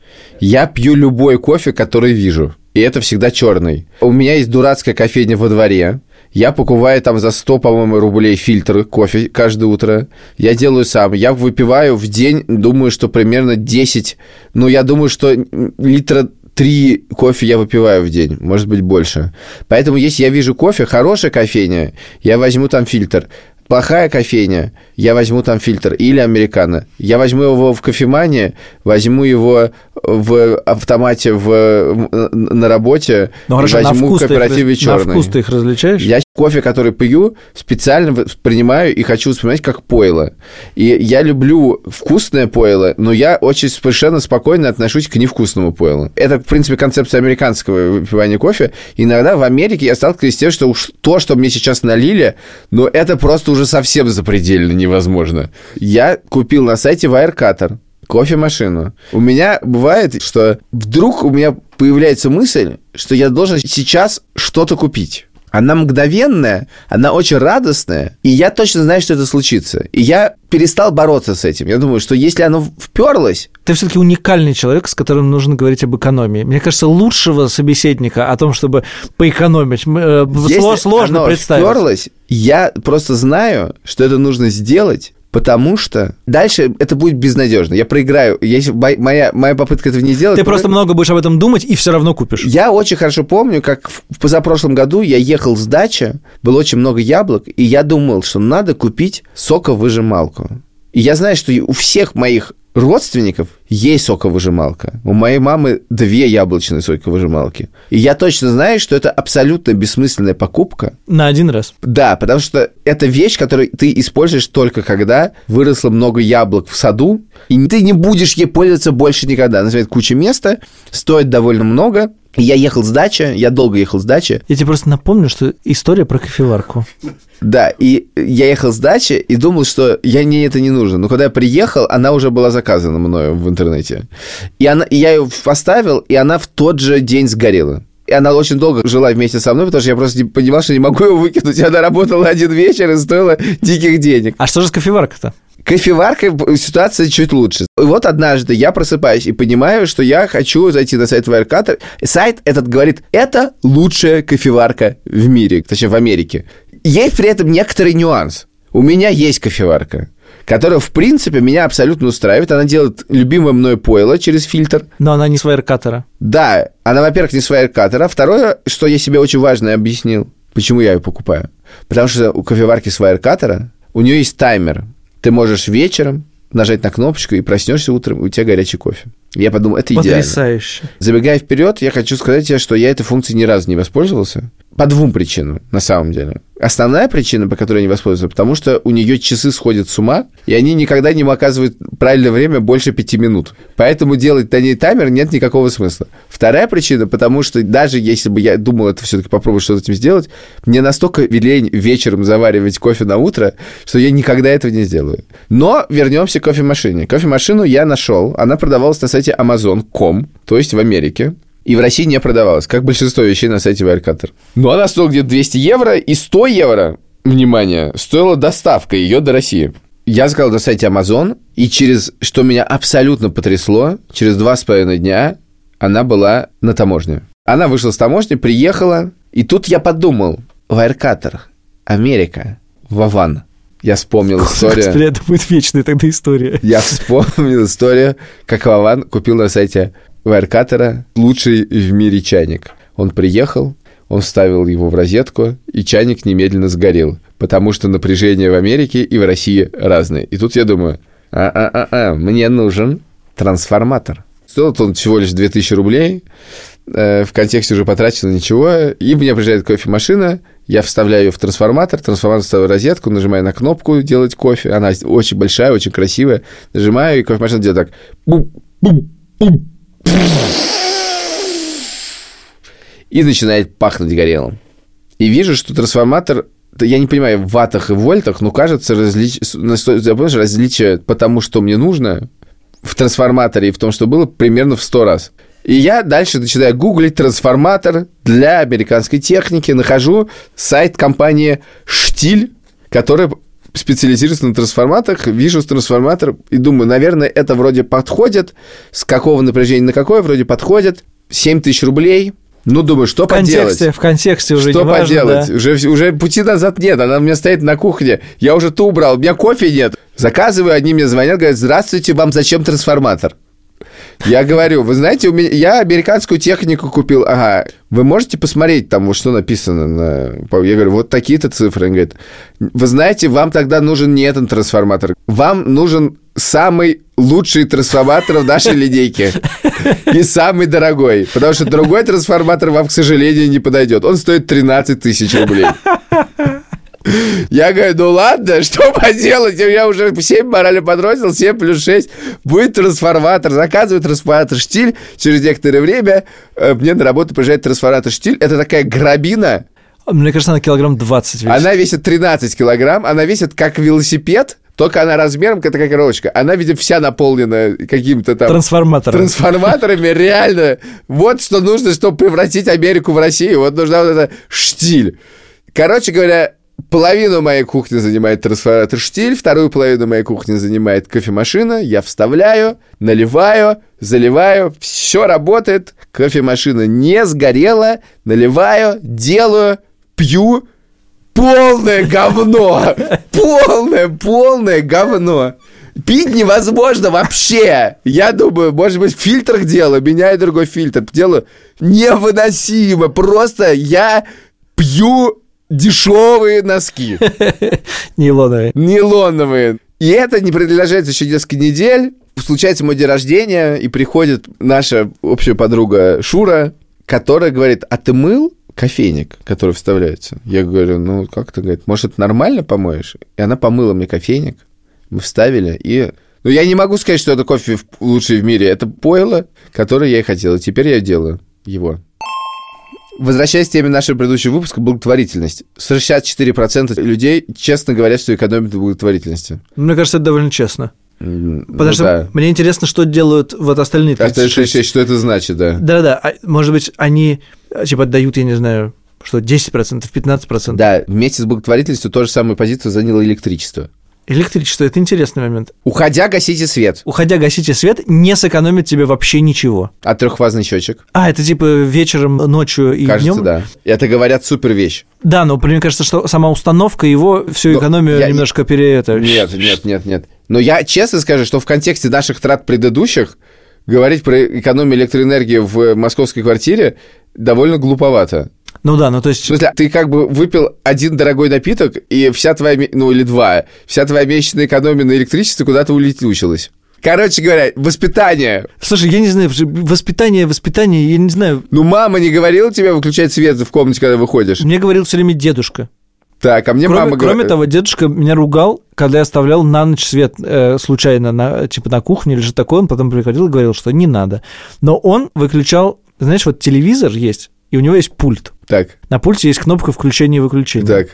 Я пью любой кофе, который вижу. И это всегда черный. У меня есть дурацкая кофейня во дворе. Я покупаю там за 100, по-моему, рублей фильтры кофе каждое утро. Я делаю сам. Я выпиваю в день, думаю, что примерно 10. Ну, я думаю, что литра три кофе я выпиваю в день, может быть, больше. Поэтому, если я вижу кофе, хорошая кофейня, я возьму там фильтр. Плохая кофейня, я возьму там фильтр или американо. Я возьму его в кофемане, возьму его в автомате в, на работе, Ну, хорошо, возьму в ты их, кооперативе раз- на черный. вкус ты их различаешь? Я кофе, который пью, специально воспринимаю и хочу воспринимать как пойло. И я люблю вкусное пойло, но я очень совершенно спокойно отношусь к невкусному пойлу. Это, в принципе, концепция американского выпивания кофе. Иногда в Америке я сталкиваюсь с тем, что уж то, что мне сейчас налили, но это просто уже совсем запредельно невозможно. Я купил на сайте Wirecutter кофемашину. У меня бывает, что вдруг у меня появляется мысль, что я должен сейчас что-то купить. Она мгновенная, она очень радостная, и я точно знаю, что это случится. И я перестал бороться с этим. Я думаю, что если оно вперлось, Ты все-таки уникальный человек, с которым нужно говорить об экономии. Мне кажется, лучшего собеседника о том, чтобы поэкономить, э, если сло- сложно оно представить. вперлось, я просто знаю, что это нужно сделать, потому что дальше это будет безнадежно. Я проиграю. Если мо- моя, моя попытка этого не сделать... Ты то- просто много будешь об этом думать и все равно купишь. Я очень хорошо помню, как в позапрошлом году я ехал с дачи, было очень много яблок, и я думал, что надо купить соковыжималку. И я знаю, что у всех моих родственников есть соковыжималка. У моей мамы две яблочные соковыжималки. И я точно знаю, что это абсолютно бессмысленная покупка. На один раз. Да, потому что это вещь, которую ты используешь только когда выросло много яблок в саду, и ты не будешь ей пользоваться больше никогда. Она занимает кучу места, стоит довольно много. Я ехал с дачи, я долго ехал с дачи, Я тебе просто напомню, что история про кофеварку. да, и я ехал с дачи и думал, что я мне это не нужно. Но когда я приехал, она уже была заказана мною в интернете. И, она, и я ее поставил, и она в тот же день сгорела. И она очень долго жила вместе со мной, потому что я просто не понимал, что не могу ее выкинуть. И она работала один вечер и стоила диких денег. А что же с кофеваркой-то? Кофеваркой ситуация чуть лучше. И вот однажды я просыпаюсь и понимаю, что я хочу зайти на сайт Wirecutter. Сайт этот говорит, это лучшая кофеварка в мире, точнее в Америке. Есть при этом некоторый нюанс. У меня есть кофеварка, которая, в принципе, меня абсолютно устраивает. Она делает любимое мной пойло через фильтр. Но она не с вайркатера. Да, она, во-первых, не с вайркатера. Второе, что я себе очень важно объяснил, почему я ее покупаю. Потому что у кофеварки с вайркатера у нее есть таймер. Ты можешь вечером нажать на кнопочку и проснешься утром, и у тебя горячий кофе. Я подумал, это идеально. Потрясающе. Забегая вперед, я хочу сказать тебе, что я этой функцией ни разу не воспользовался. По двум причинам, на самом деле. Основная причина, по которой я не воспользовался, потому что у нее часы сходят с ума, и они никогда не оказывают правильное время больше пяти минут. Поэтому делать на ней таймер нет никакого смысла. Вторая причина, потому что даже если бы я думал это все-таки попробовать что-то с этим сделать, мне настолько лень вечером заваривать кофе на утро, что я никогда этого не сделаю. Но вернемся к кофемашине. Кофемашину я нашел. Она продавалась на сайте Amazon.com, то есть в Америке. И в России не продавалась, как большинство вещей на сайте Wirecutter. Но она стоила где-то 200 евро, и 100 евро, внимание, стоила доставка ее до России. Я заказал на сайте Amazon, и через, что меня абсолютно потрясло, через два с половиной дня она была на таможне. Она вышла с таможни, приехала, и тут я подумал, Wirecutter, Америка, Вован. Я вспомнил историю. Господи, это будет вечная тогда история. Я вспомнил историю, как Вован купил на сайте Wirecutter лучший в мире чайник. Он приехал, он вставил его в розетку, и чайник немедленно сгорел, потому что напряжение в Америке и в России разные. И тут я думаю, а-а-а, мне нужен трансформатор. Стоил он всего лишь 2000 рублей, в контексте уже потрачено ничего, и мне приезжает кофемашина, я вставляю ее в трансформатор, трансформатор ставлю в розетку, нажимаю на кнопку «Делать кофе», она очень большая, очень красивая, нажимаю, и кофемашина делает так. И начинает пахнуть горелым. И вижу, что трансформатор, я не понимаю, в ваттах и вольтах, но кажется, различ... различие по тому, что мне нужно в трансформаторе и в том, что было, примерно в 100 раз. И я дальше начинаю гуглить трансформатор для американской техники, нахожу сайт компании «Штиль», которая специализируется на трансформаторах, вижу трансформатор и думаю, наверное, это вроде подходит, с какого напряжения на какое вроде подходит, 7 тысяч рублей, ну, думаю, что В контексте, поделать? в контексте уже Что не важно, поделать? да. Уже, уже пути назад нет, она у меня стоит на кухне, я уже ту убрал, у меня кофе нет. Заказываю, они мне звонят, говорят, здравствуйте, вам зачем трансформатор? Я говорю, вы знаете, у меня, я американскую технику купил. Ага, вы можете посмотреть там, вот что написано на... Я говорю, вот такие-то цифры. Он говорит, вы знаете, вам тогда нужен не этот трансформатор. Вам нужен самый лучший трансформатор в нашей линейке. И самый дорогой. Потому что другой трансформатор вам, к сожалению, не подойдет. Он стоит 13 тысяч рублей. Я говорю, ну ладно, что поделать? Я уже 7 морали подбросил, 7 плюс 6. Будет трансформатор. Заказываю трансформатор «Штиль». Через некоторое время э, мне на работу приезжает трансформатор «Штиль». Это такая грабина. Мне кажется, она килограмм 20 весит. Она весит 13 килограмм. Она весит как велосипед, только она размером, как такая коробочка. Она, видимо, вся наполнена каким-то там... Трансформатором. Трансформаторами, реально. Вот что нужно, чтобы превратить Америку в Россию. Вот нужна вот эта штиль. Короче говоря, половину моей кухни занимает трансформатор штиль, вторую половину моей кухни занимает кофемашина. Я вставляю, наливаю, заливаю, все работает. Кофемашина не сгорела, наливаю, делаю, пью. Полное говно! Полное, полное говно! Пить невозможно вообще. Я думаю, может быть, в фильтрах делаю, меняю другой фильтр. Делаю невыносимо. Просто я пью дешевые носки. Нейлоновые. Нейлоновые. И это не продолжается еще несколько недель. Случается мой день рождения, и приходит наша общая подруга Шура, которая говорит, а ты мыл кофейник, который вставляется? Я говорю, ну как ты, говорит, может, нормально помоешь? И она помыла мне кофейник, мы вставили, и... Ну, я не могу сказать, что это кофе лучший в мире. Это пойло, которое я и хотел. И теперь я делаю его. Возвращаясь к теме нашего предыдущего выпуска, благотворительность. 64% людей честно говорят, что экономят на благотворительности. Мне кажется, это довольно честно. М, Потому ну что да. мне интересно, что делают вот остальные А 36. 36, что это значит, да? Да-да, а, может быть, они а, типа отдают, я не знаю, что 10%, 15%. Да, вместе с благотворительностью то же самую позицию заняло электричество. Электричество – это интересный момент. Уходя, гасите свет. Уходя, гасите свет, не сэкономит тебе вообще ничего. А трехфазный счетчик? А, это типа вечером, ночью и Кажется, днем? да. Это, говорят, супер вещь. Да, но мне кажется, что сама установка его всю Но экономию я- немножко пере... это, Нет, нет, нет, нет. Но я честно скажу, что в контексте наших трат предыдущих говорить про экономию электроэнергии в московской квартире довольно глуповато. Ну да, ну то В есть... смысле, ты как бы выпил один дорогой напиток, и вся твоя, ну или два, вся твоя месячная экономия на электричестве куда-то улетучилась. Короче говоря, воспитание. Слушай, я не знаю, воспитание, воспитание, я не знаю. Ну, мама не говорила тебе выключать свет в комнате, когда выходишь? Мне говорил все время дедушка. Так, а мне Кроме, мама кроме говорит... того, дедушка меня ругал, когда я оставлял на ночь свет э, случайно на, типа на кухне или что такое, он потом приходил и говорил, что не надо. Но он выключал, знаешь, вот телевизор есть, и у него есть пульт. Так, На пульте есть кнопка включения и выключения. так.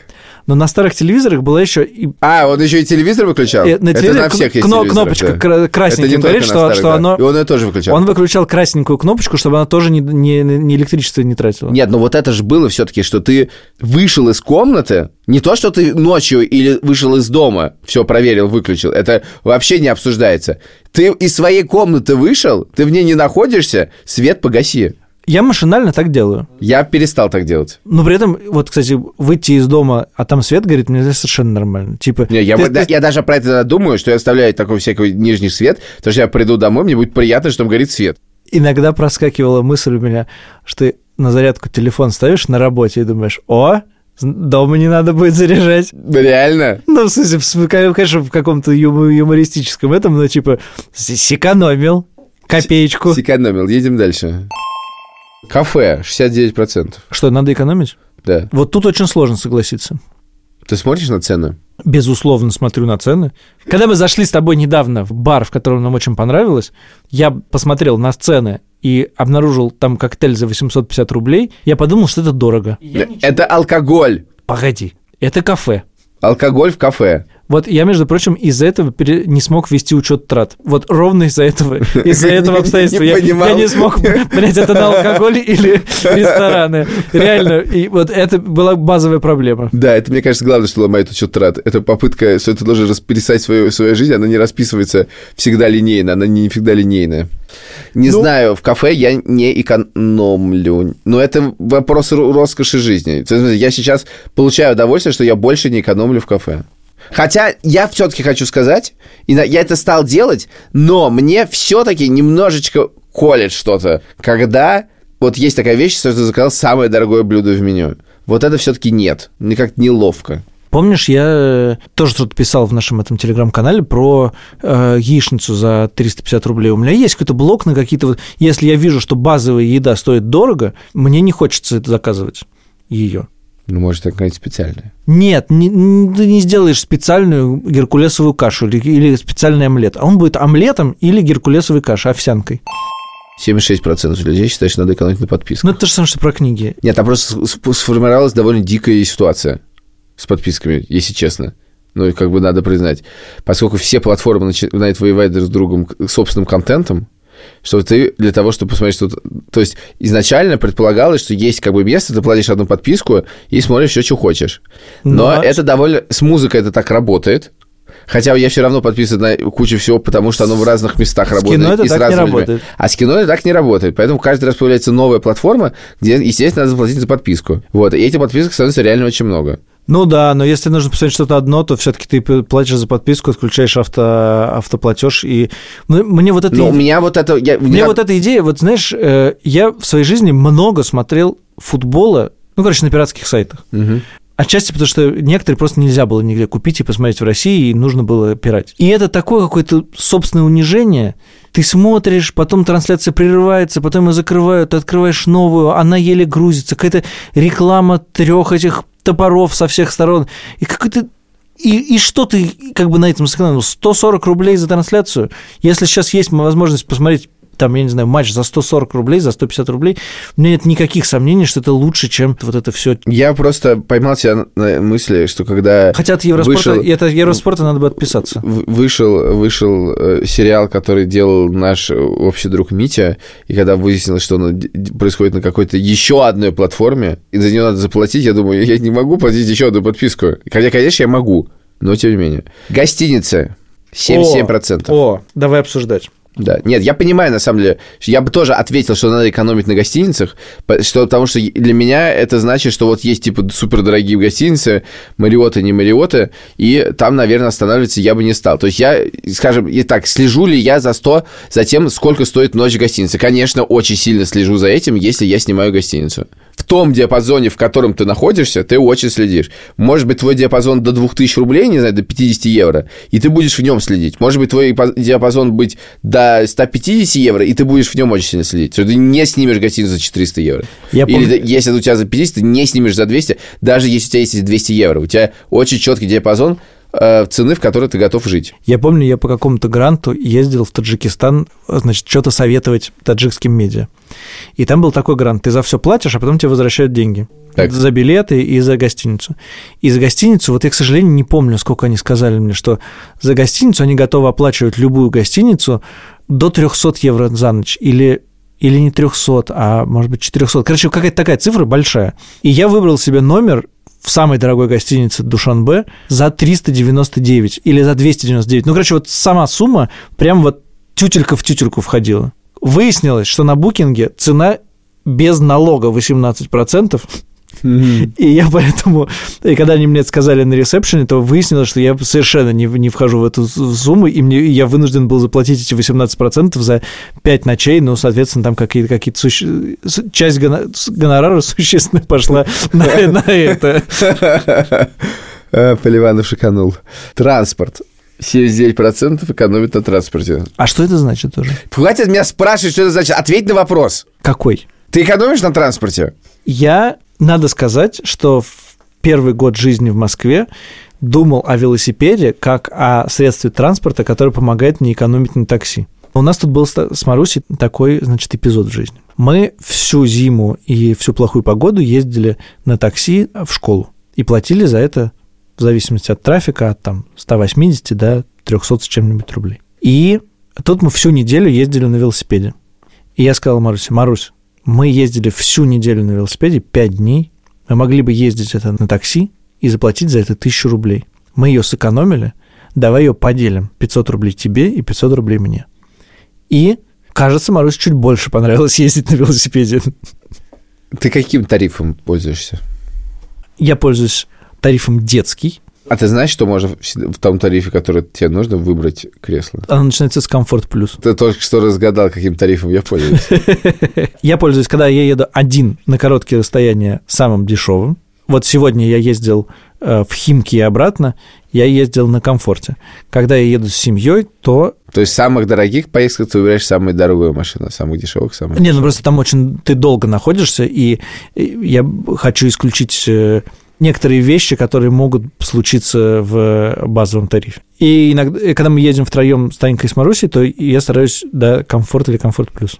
Но на старых телевизорах была еще и А, он еще и телевизор выключал? Э, на Это телевизоре на всех есть кно- кнопочка да. кра- красненьким Это не говорит, что- старых, что да. оно- И он ее тоже выключал. он выключал красненькую кнопочку, чтобы она тоже не, не, не электричество не тратила. Нет, ну вот это же было все-таки, что ты вышел из комнаты, не то, что ты ночью или вышел из дома, все проверил, выключил, это вообще не обсуждается. Ты из своей комнаты вышел, ты в ней не находишься, свет погаси. Я машинально так делаю. Я перестал так делать. Но при этом, вот, кстати, выйти из дома, а там свет горит, мне совершенно нормально. Типа, Не, я, ты- бы- да- ты- я даже про это думаю, что я оставляю такой всякий нижний свет, потому что я приду домой, мне будет приятно, что там горит свет. иногда проскакивала мысль у меня, что ты на зарядку телефон ставишь на работе и думаешь, о, дома не надо будет заряжать. Реально? Ну, в смысле, конечно, в каком-то ю- юмористическом этом, но типа, сэкономил копеечку. Сэкономил. Едем дальше. Кафе 69%. Что, надо экономить? Да. Вот тут очень сложно согласиться. Ты смотришь на цены? Безусловно, смотрю на цены. Когда мы зашли с тобой недавно в бар, в котором нам очень понравилось, я посмотрел на цены и обнаружил там коктейль за 850 рублей, я подумал, что это дорого. Это алкоголь. Погоди, это кафе. Алкоголь в кафе. Вот я, между прочим, из-за этого пере- не смог вести учет трат. Вот ровно из-за этого, из-за этого обстоятельства. Не Я, я не смог понять, это на алкоголь или рестораны. Реально, и вот это была базовая проблема. Да, это, мне кажется, главное, что ломает учет трат. Это попытка, что ты должен расписать свою, свою жизнь, она не расписывается всегда линейно, она не всегда линейная. Не Ну- знаю, в кафе я не экономлю. Но это вопрос ро- роскоши жизни. Я сейчас получаю удовольствие, что я больше не экономлю в кафе. Хотя я все-таки хочу сказать, я это стал делать, но мне все-таки немножечко колет что-то, когда вот есть такая вещь, что ты заказал самое дорогое блюдо в меню. Вот это все-таки нет. Мне как-то неловко. Помнишь, я э, тоже что-то писал в нашем этом телеграм-канале про э, яичницу за 350 рублей. У меня есть какой-то блок на какие-то... Вот, если я вижу, что базовая еда стоит дорого, мне не хочется это заказывать ее. Ну, может, это какая-нибудь специальная. Нет, не- ты не сделаешь специальную геркулесовую кашу или, или специальный омлет. А он будет омлетом или геркулесовой кашей, овсянкой. 76% людей считают, что надо экономить на подписках. Ну, это то же самое, что про книги. Нет, там просто сформировалась довольно дикая ситуация с подписками, если честно. Ну, и как бы надо признать. Поскольку все платформы начинают воевать друг с другом собственным контентом, что ты для того, чтобы посмотреть что-то... То есть изначально предполагалось, что есть как бы место, ты платишь одну подписку и смотришь все, что хочешь. Но Но- это довольно... С музыкой это так работает. Хотя я все равно подписан на кучу всего, потому что оно в разных местах С работает. кино это и с так не разными людьми. работает. А с кино это так не работает. Поэтому каждый раз появляется новая платформа, где, естественно, надо заплатить за подписку. Вот. И этих подписок становится реально очень много. Ну да, но если нужно посмотреть что-то одно, то все-таки ты платишь за подписку, отключаешь авто, автоплатеж. И ну, мне вот это... Но у меня вот это... Я, Мне я- вот эта идея, вот знаешь, э, я в своей жизни много смотрел футбола, ну, короче, на пиратских сайтах. Мгм. Отчасти потому, что некоторые просто нельзя было нигде купить и посмотреть в России, и нужно было пирать. И это такое какое-то собственное унижение. Ты смотришь, потом трансляция прерывается, потом ее закрывают, ты открываешь новую, она еле грузится, какая-то реклама трех этих топоров со всех сторон. И какой-то и, и что ты как бы на этом сэкономил? 140 рублей за трансляцию? Если сейчас есть возможность посмотреть там, я не знаю, матч за 140 рублей, за 150 рублей, у меня нет никаких сомнений, что это лучше, чем вот это все. Я просто поймал себя на- мысли, что когда Хотя от Евроспорта, Вышел- это Евроспорта надо бы отписаться. вышел, вышел э, сериал, который делал наш общий друг Митя, и когда выяснилось, что он происходит на какой-то еще одной платформе, и за нее надо заплатить, я думаю, я не могу платить еще одну подписку. Хотя, конечно, я могу. но тем не менее. Гостиницы 77%. О, давай обсуждать. Да. Нет, я понимаю, на самом деле, я бы тоже ответил, что надо экономить на гостиницах, что, потому что для меня это значит, что вот есть, типа, супердорогие гостиницы, Мариоты, не Мариоты, и там, наверное, останавливаться я бы не стал. То есть я, скажем, и так, слежу ли я за, 100, за тем, сколько стоит ночь в гостинице? Конечно, очень сильно слежу за этим, если я снимаю гостиницу. В том диапазоне, в котором ты находишься, ты очень следишь. Может быть, твой диапазон до 2000 рублей, не знаю, до 50 евро, и ты будешь в нем следить. Может быть, твой диапазон быть до 150 евро, и ты будешь в нем очень сильно следить. Ты не снимешь гостиницу за 400 евро. Я Или помню- если у тебя за 50, ты не снимешь за 200, даже если у тебя есть 200 евро. У тебя очень четкий диапазон цены, в которой ты готов жить. Я помню, я по какому-то гранту ездил в Таджикистан, значит, что-то советовать таджикским медиа. И там был такой грант. Ты за все платишь, а потом тебе возвращают деньги. Так. За билеты и за гостиницу. И за гостиницу, вот я, к сожалению, не помню, сколько они сказали мне, что за гостиницу они готовы оплачивать любую гостиницу до 300 евро за ночь. Или или не 300, а может быть 400. Короче, какая-то такая цифра большая. И я выбрал себе номер в самой дорогой гостинице Душанбе за 399 или за 299. Ну, короче, вот сама сумма прям вот тютелька в тютельку входила. Выяснилось, что на букинге цена без налога 18%, и я поэтому, и когда они мне это сказали на ресепшене, то выяснилось, что я совершенно не, не вхожу в эту сумму, и мне, я вынужден был заплатить эти 18% за 5 ночей, ну, соответственно, там какие-то какие суще... часть с- гонорара существенно пошла на, на это. А, Поливанов шиканул. Транспорт. 79% экономит на транспорте. А что это значит тоже? Хватит меня спрашивать, что это значит. Ответь на вопрос. Какой? Ты экономишь на транспорте? Я, надо сказать, что в первый год жизни в Москве думал о велосипеде как о средстве транспорта, которое помогает мне экономить на такси. У нас тут был с Марусей такой, значит, эпизод в жизни. Мы всю зиму и всю плохую погоду ездили на такси в школу и платили за это в зависимости от трафика от там 180 до 300 с чем-нибудь рублей. И тут мы всю неделю ездили на велосипеде. И я сказал Марусе, Марусь, мы ездили всю неделю на велосипеде, 5 дней. Мы могли бы ездить это на такси и заплатить за это тысячу рублей. Мы ее сэкономили, давай ее поделим. 500 рублей тебе и 500 рублей мне. И, кажется, Марусе чуть больше понравилось ездить на велосипеде. Ты каким тарифом пользуешься? Я пользуюсь тарифом детский. А ты знаешь, что можно в том тарифе, который тебе нужно, выбрать кресло? Оно начинается с комфорт плюс. Ты только что разгадал, каким тарифом я пользуюсь. Я пользуюсь, когда я еду один на короткие расстояния, самым дешевым. Вот сегодня я ездил э, в Химки и обратно, я ездил на комфорте. Когда я еду с семьей, то... То есть самых дорогих поездках ты выбираешь самую дорогую машину, самых дешевых самых Не, ну просто там очень ты долго находишься, и я хочу исключить э, некоторые вещи, которые могут случиться в базовом тарифе. И иногда, когда мы едем втроем с Танькой и с Марусей, то я стараюсь до комфорт или комфорт плюс.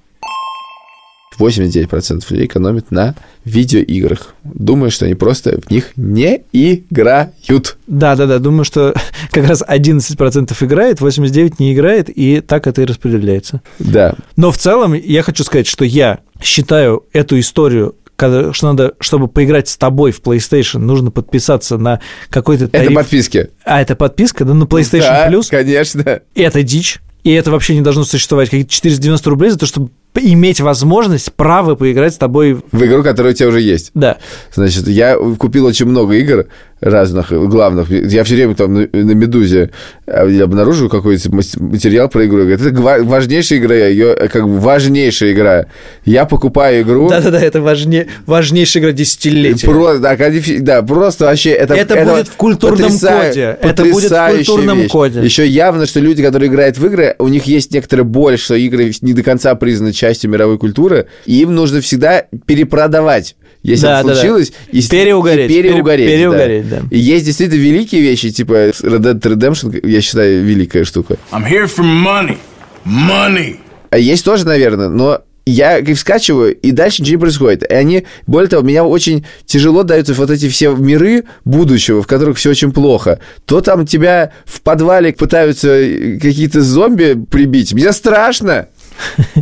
89% людей экономят на видеоиграх. Думаю, что они просто в них не играют. Да, да, да. Думаю, что как раз 11% играет, 89% не играет, и так это и распределяется. Да. Но в целом я хочу сказать, что я считаю эту историю когда, что надо, чтобы поиграть с тобой в PlayStation, нужно подписаться на какой-то тариф. Это подписки. А, это подписка, да, на PlayStation Да, Plus. конечно. Это дичь. И это вообще не должно существовать. Какие-то 490 рублей за то, чтобы иметь возможность, право поиграть с тобой. В игру, которая у тебя уже есть. Да. Значит, я купил очень много игр разных, главных. Я все время там на, «Медузе» обнаружил какой-то материал про игру. Говорит, это важнейшая игра, ее как бы важнейшая игра. Я покупаю игру. Да-да-да, это важнее, важнейшая игра десятилетия. Просто, да, да, просто вообще это... Это будет в культурном потрясая- коде. Это будет в культурном вещь. коде. Еще явно, что люди, которые играют в игры, у них есть некоторая боль, что игры не до конца признаны частью мировой культуры, и им нужно всегда перепродавать. Если Да, это да, да. случилось, и с- Переугореть, и переугореть, пере- да. переугореть, да. И есть действительно великие вещи, типа Red Dead Redemption, я считаю, великая штука. I'm here for money. Money. А есть тоже, наверное, но я их скачиваю, и дальше ничего не происходит. И они, более того, меня очень тяжело даются вот эти все миры будущего, в которых все очень плохо. То там тебя в подвале пытаются какие-то зомби прибить. Мне страшно.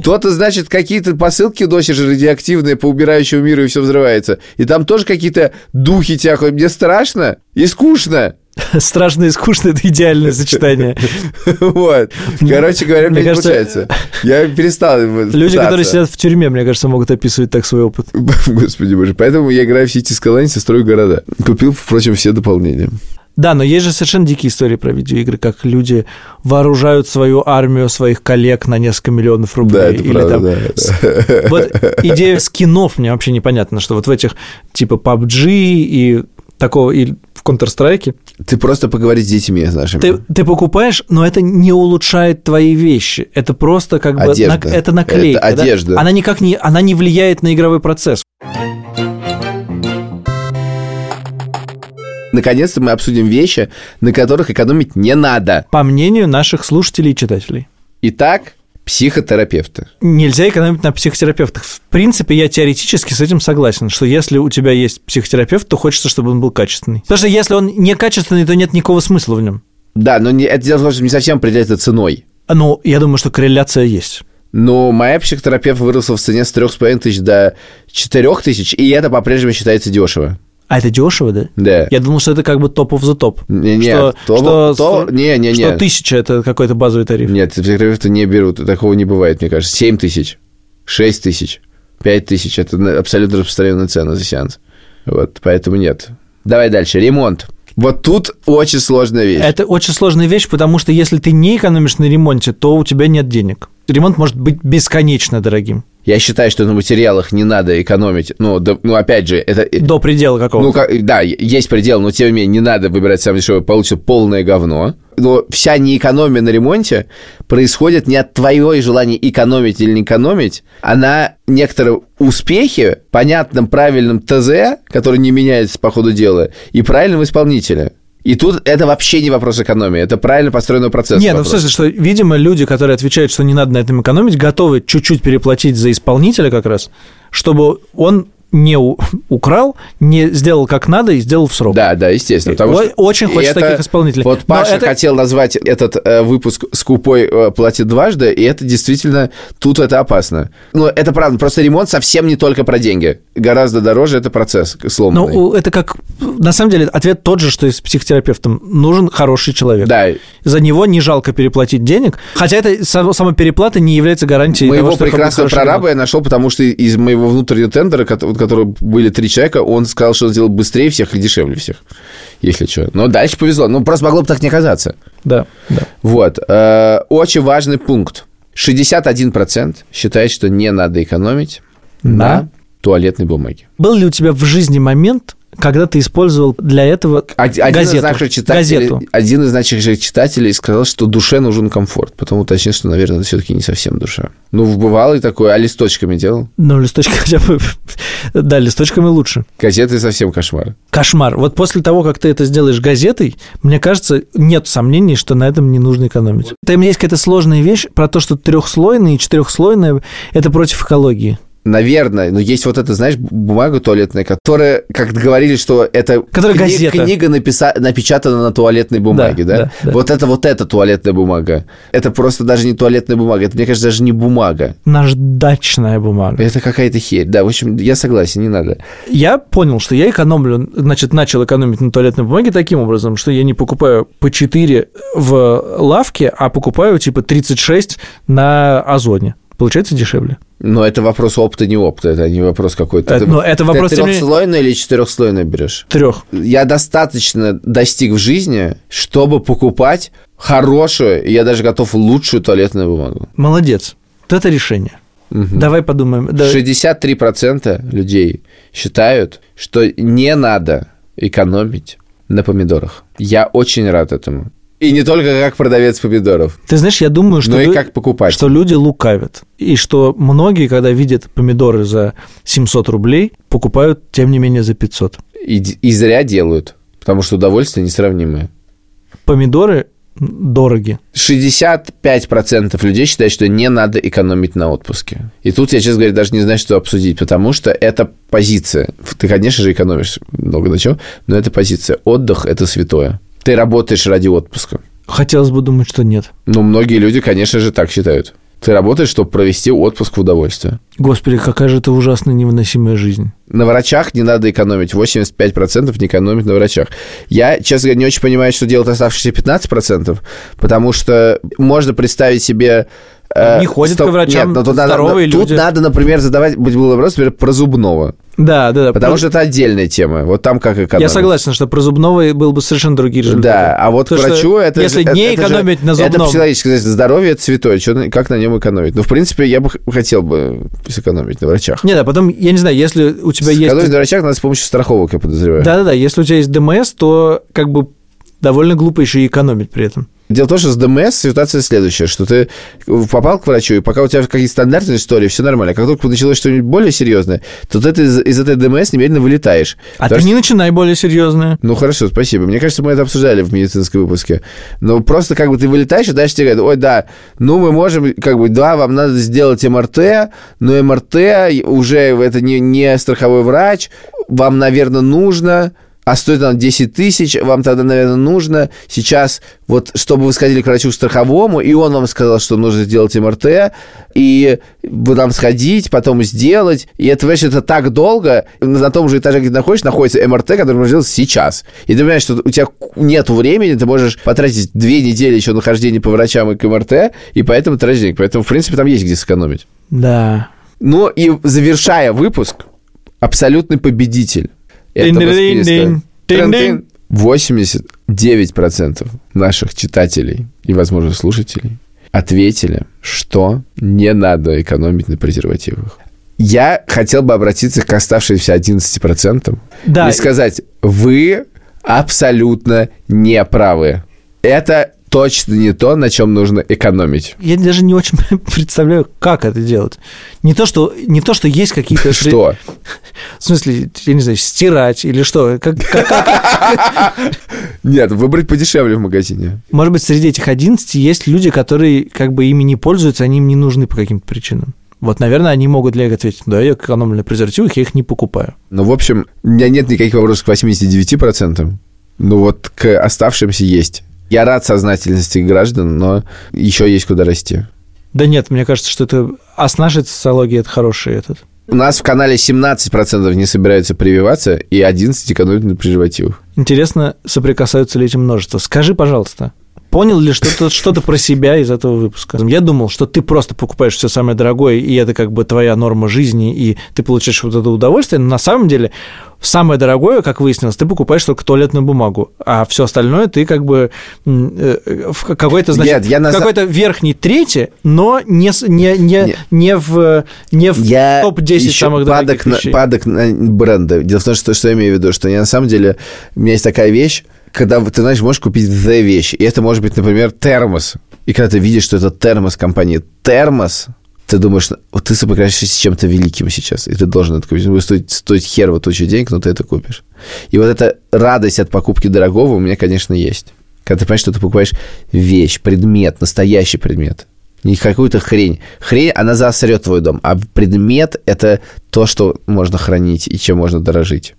То-то, значит, какие-то посылки носишь радиоактивные по убирающему миру, и все взрывается. И там тоже какие-то духи тяхают. Мне страшно и скучно. Страшно и скучно – это идеальное сочетание. Вот. Короче говоря, Мне мне не кажется, получается. Я перестал Люди, которые сидят в тюрьме, мне кажется, могут описывать так свой опыт. Господи боже. Поэтому я играю в City Skylines и строю города. Купил, впрочем, все дополнения. Да, но есть же совершенно дикие истории про видеоигры, как люди вооружают свою армию своих коллег на несколько миллионов рублей. Да, это Или правда, там- да. Вот идея скинов мне вообще непонятна, что вот в этих типа PUBG и такого, и в Counter-Strike Ты просто поговори с детьми нашими. ты, ты покупаешь, но это не улучшает твои вещи. Это просто как бы Одежда. нак- это наклейка. Это да? одежда. Она никак не, она не влияет на игровой процесс. Наконец-то мы обсудим вещи, на которых экономить не надо. По мнению наших слушателей и читателей. Итак, психотерапевты. Нельзя экономить на психотерапевтах. В принципе, я теоретически с этим согласен, что если у тебя есть психотерапевт, то хочется, чтобы он был качественный. Потому что если он некачественный, то нет никакого смысла в нем. Да, но не, это дело не совсем определяется ценой. Ну, я думаю, что корреляция есть. Но моя психотерапевт выросла в цене с 3,5 тысяч до 4 тысяч, и это по-прежнему считается дешево. А это дешево, да? Да. Я думал, что это как бы топ of the топ. Не, нет, что, то- что, то- что- не, не, не. что тысяча это какой-то базовый тариф. Нет, психотерапевты не берут, такого не бывает, мне кажется. 7 тысяч, 6 тысяч, 5 тысяч – это абсолютно распространенная цена за сеанс. Вот, поэтому нет. Давай дальше. Ремонт. Вот тут очень сложная вещь. Это очень сложная вещь, потому что если ты не экономишь на ремонте, то у тебя нет денег. Ремонт может быть бесконечно дорогим. Я считаю, что на материалах не надо экономить. Ну, да- ну опять же, это... До предела какого-то. Ну, как, да, есть предел, но тем не менее не надо выбирать самое дешевое, получится полное говно. Но вся неэкономия на ремонте происходит не от твоего желания экономить или не экономить, а на некоторые успехи, понятном, правильном ТЗ, который не меняется по ходу дела, и правильном исполнителе. И тут это вообще не вопрос экономии, это правильно построенный процесс. Не, ну в вопрос. смысле, что, видимо, люди, которые отвечают, что не надо на этом экономить, готовы чуть-чуть переплатить за исполнителя как раз, чтобы он не украл, не сделал как надо и сделал в срок. Да, да, естественно. потому что очень хочется это- таких исполнителей. Вот Но Паша это- хотел назвать этот э, выпуск «Скупой э, платит дважды», и это действительно, тут это опасно. Но это правда, просто ремонт совсем не только про деньги. Гораздо дороже это процесс сломанный. Ну, это как... На самом деле, ответ тот же, что и с психотерапевтом. Нужен хороший человек. да, За него не жалко переплатить денег, хотя это сама переплата не является гарантией моего того, что прекрасного прораба я нашел, потому что из моего внутреннего тендера, кот- у которого были три человека, он сказал, что он сделал быстрее всех и дешевле всех, если что. Но дальше повезло. Ну, просто могло бы так не оказаться. Да, да. Вот. э, Очень важный пункт. 61% считает, что не надо экономить на туалетной бумаге. Был ли у тебя в жизни момент, когда ты использовал для этого Од- Один газету? из наших читателей, газету? один из наших же читателей сказал, что душе нужен комфорт. Потом уточнил, что, наверное, это все-таки не совсем душа. Ну, бывало и такое, а листочками делал? Ну, листочки хотя бы... Да, листочками лучше. Газеты совсем кошмар. Кошмар. Вот после того, как ты это сделаешь газетой, мне кажется, нет сомнений, что на этом не нужно экономить. Там есть какая-то сложная вещь про то, что трехслойная и четырехслойная – это против экологии. Наверное, но есть вот эта, знаешь, бумага туалетная, которая, как говорили, что это Которая газета. книга написа- напечатана на туалетной бумаге, да, Да, да, да. Вот это вот эта туалетная бумага. Это просто даже не туалетная бумага, это, мне кажется, даже не бумага. Наждачная бумага. Это какая-то херь. Да, в общем, я согласен, не надо. Я понял, что я экономлю, значит, начал экономить на туалетной бумаге таким образом, что я не покупаю по 4 в лавке, а покупаю типа 36 на Озоне. Получается дешевле. Но это вопрос опыта, не опыта, это не вопрос какой-то. Это- ну, это вопрос, Ты трехслойную или четырехслойную берешь? Трех. Я достаточно достиг в жизни, чтобы покупать хорошую, я даже готов лучшую туалетную бумагу. Молодец. Вот это решение. Давай подумаем. Да, 63% людей считают, что не надо экономить на помидорах. Я очень рад этому. И не только как продавец помидоров, Ты знаешь, я думаю, что, но и лю- как покупатель. что люди лукавят. И что многие, когда видят помидоры за 700 рублей, покупают, тем не менее, за 500. И, и зря делают, потому что удовольствие несравнимое. Помидоры дороги. 65% людей считают, что не надо экономить на отпуске. И тут я, честно говоря, даже не знаю, что обсудить, потому что это позиция. Ты, конечно же, экономишь много на чем, но это позиция. Отдых – это святое. Ты работаешь ради отпуска. Хотелось бы думать, что нет. Но многие люди, конечно же, так считают. Ты работаешь, чтобы провести отпуск в удовольствие. Господи, какая же это ужасная невыносимая жизнь. На врачах не надо экономить. 85% не экономить на врачах. Я, честно говоря, не очень понимаю, что делать оставшиеся 15%, потому что можно представить себе... э, Не ходят стоп- к врачам Нет, но тут надо, здоровые тут люди. надо, например, задавать быть был вопрос, например, про зубного. Да, да, да. Потому Про- что это отдельная тема. Вот там как экономить. Я согласен, что про зубного был бы совершенно другие результаты. Да, а вот к Потому что врачу это... Если это- не это же- экономить на Это зубном... по-человечески, сказать, здоровье – это святое, на- как на нем экономить? Ну, в принципе, я бы хотел бы сэкономить на врачах. Нет, а потом, я не знаю, если у тебя есть... Сэкономить на врачах надо с помощью страховок, я подозреваю. Да-да-да, если у тебя есть ДМС, то как бы довольно глупо еще и экономить при этом. Дело в том, что с ДМС ситуация следующая, что ты попал к врачу, и пока у тебя какие-то стандартные истории, все нормально. А как только началось что-нибудь более серьезное, то ты из, из этой ДМС немедленно вылетаешь. А ты что- не начинай более серьезное. Ну, хорошо, спасибо. Мне кажется, мы это обсуждали в медицинском выпуске. Но просто как бы ты вылетаешь, и дальше тебе говорят, ой, да, ну, мы можем, как бы, да, вам надо сделать МРТ, но МРТ уже это не, не страховой врач, вам, наверное, нужно, а стоит он 10 тысяч, вам тогда, наверное, нужно сейчас, вот, чтобы вы сходили к врачу страховому, и он вам сказал, что нужно сделать МРТ, и вы там сходить, потом сделать, и это, понимаешь, это так долго, на том же этаже, где ты находишься, находится МРТ, который можно сделать сейчас. И ты понимаешь, что у тебя нет времени, ты можешь потратить две недели еще нахождения по врачам и к МРТ, и поэтому тратить денег. Поэтому, в принципе, там есть где сэкономить. Да. Ну и завершая выпуск, абсолютный победитель этого списка. Тин-дин. 89% наших читателей и, возможно, слушателей ответили, что не надо экономить на презервативах. Я хотел бы обратиться к оставшимся 11% Да. и сказать, вы абсолютно не правы. Это точно не то, на чем нужно экономить. Я даже не очень представляю, как это делать. Не то, что, не то, что есть какие-то... Что? В смысле, я не знаю, стирать или что? Как, как- как- Нет, выбрать подешевле в магазине. Может быть, среди этих 11 есть люди, которые как бы ими не пользуются, они им не нужны по каким-то причинам. Вот, наверное, они могут для ответить, да, я экономлю на презервативах, я их не покупаю. Ну, в общем, у меня нет никаких вопросов к 89%. Ну, вот к оставшимся есть. Я рад сознательности граждан, но еще есть куда расти. Да нет, мне кажется, что это... А с нашей социологией это хороший этот. У нас в канале 17% не собираются прививаться, и 11% экономят на презервативах. Интересно, соприкасаются ли эти множества. Скажи, пожалуйста, понял ли что-то что про себя из этого выпуска? Я думал, что ты просто покупаешь все самое дорогое, и это как бы твоя норма жизни, и ты получаешь вот это удовольствие, но на самом деле самое дорогое, как выяснилось, ты покупаешь только туалетную бумагу, а все остальное ты как бы э, в какой-то, значит, Нет, я на какой-то верхней трети, но не, не, не, Нет. не в, не в Я топ-10 ещё самых падок дорогих на, вещей. падок на бренды. Дело в том, что, что я имею в виду, что я на самом деле... У меня есть такая вещь, когда ты, знаешь, можешь купить the вещь, и это может быть, например, термос. И когда ты видишь, что это термос компании термос, ты думаешь, вот ты соприкасаешься с чем-то великим сейчас, и ты должен это купить. Будет стоить, стоить хер вот тучу денег, но ты это купишь. И вот эта радость от покупки дорогого у меня, конечно, есть. Когда ты понимаешь, что ты покупаешь вещь, предмет, настоящий предмет. Не какую-то хрень. Хрень, она заосрет твой дом. А предмет – это то, что можно хранить и чем можно дорожить.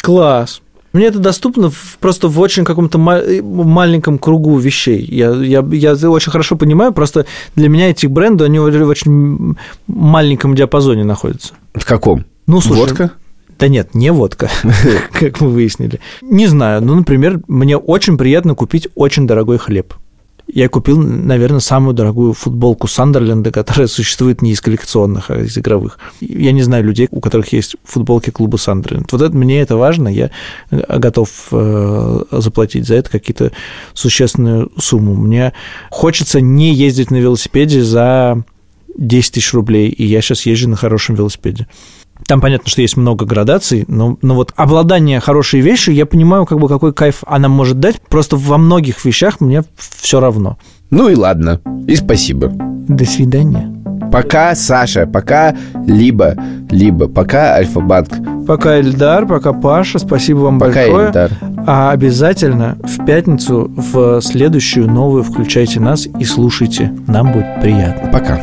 Класс. Мне это доступно в- просто в очень каком-то ма- маленьком кругу вещей. Я, я, я очень хорошо понимаю, просто для меня эти бренды, они в очень маленьком диапазоне находятся. В каком? Ну, слушай, Водка? Да нет, не водка, как мы выяснили. Не знаю, ну, например, мне очень приятно купить очень дорогой хлеб. Я купил, наверное, самую дорогую футболку Сандерленда, которая существует не из коллекционных, а из игровых. Я не знаю людей, у которых есть футболки клуба Сандерленд. Вот это мне это важно, я э, готов э, заплатить за это какие-то существенную сумму. Мне хочется не ездить на велосипеде за 10 тысяч рублей, и я сейчас езжу на хорошем велосипеде. Там понятно, что есть много градаций, но, но вот обладание хорошей вещью, я понимаю, как бы какой кайф она может дать. Просто во многих вещах мне все равно. Ну и ладно. И спасибо. До свидания. Пока, Саша, пока либо, либо, пока Альфа-банк, Пока Эльдар, пока Паша, спасибо вам пока большое. Эльдар. А обязательно в пятницу в следующую новую включайте нас и слушайте. Нам будет приятно. Пока.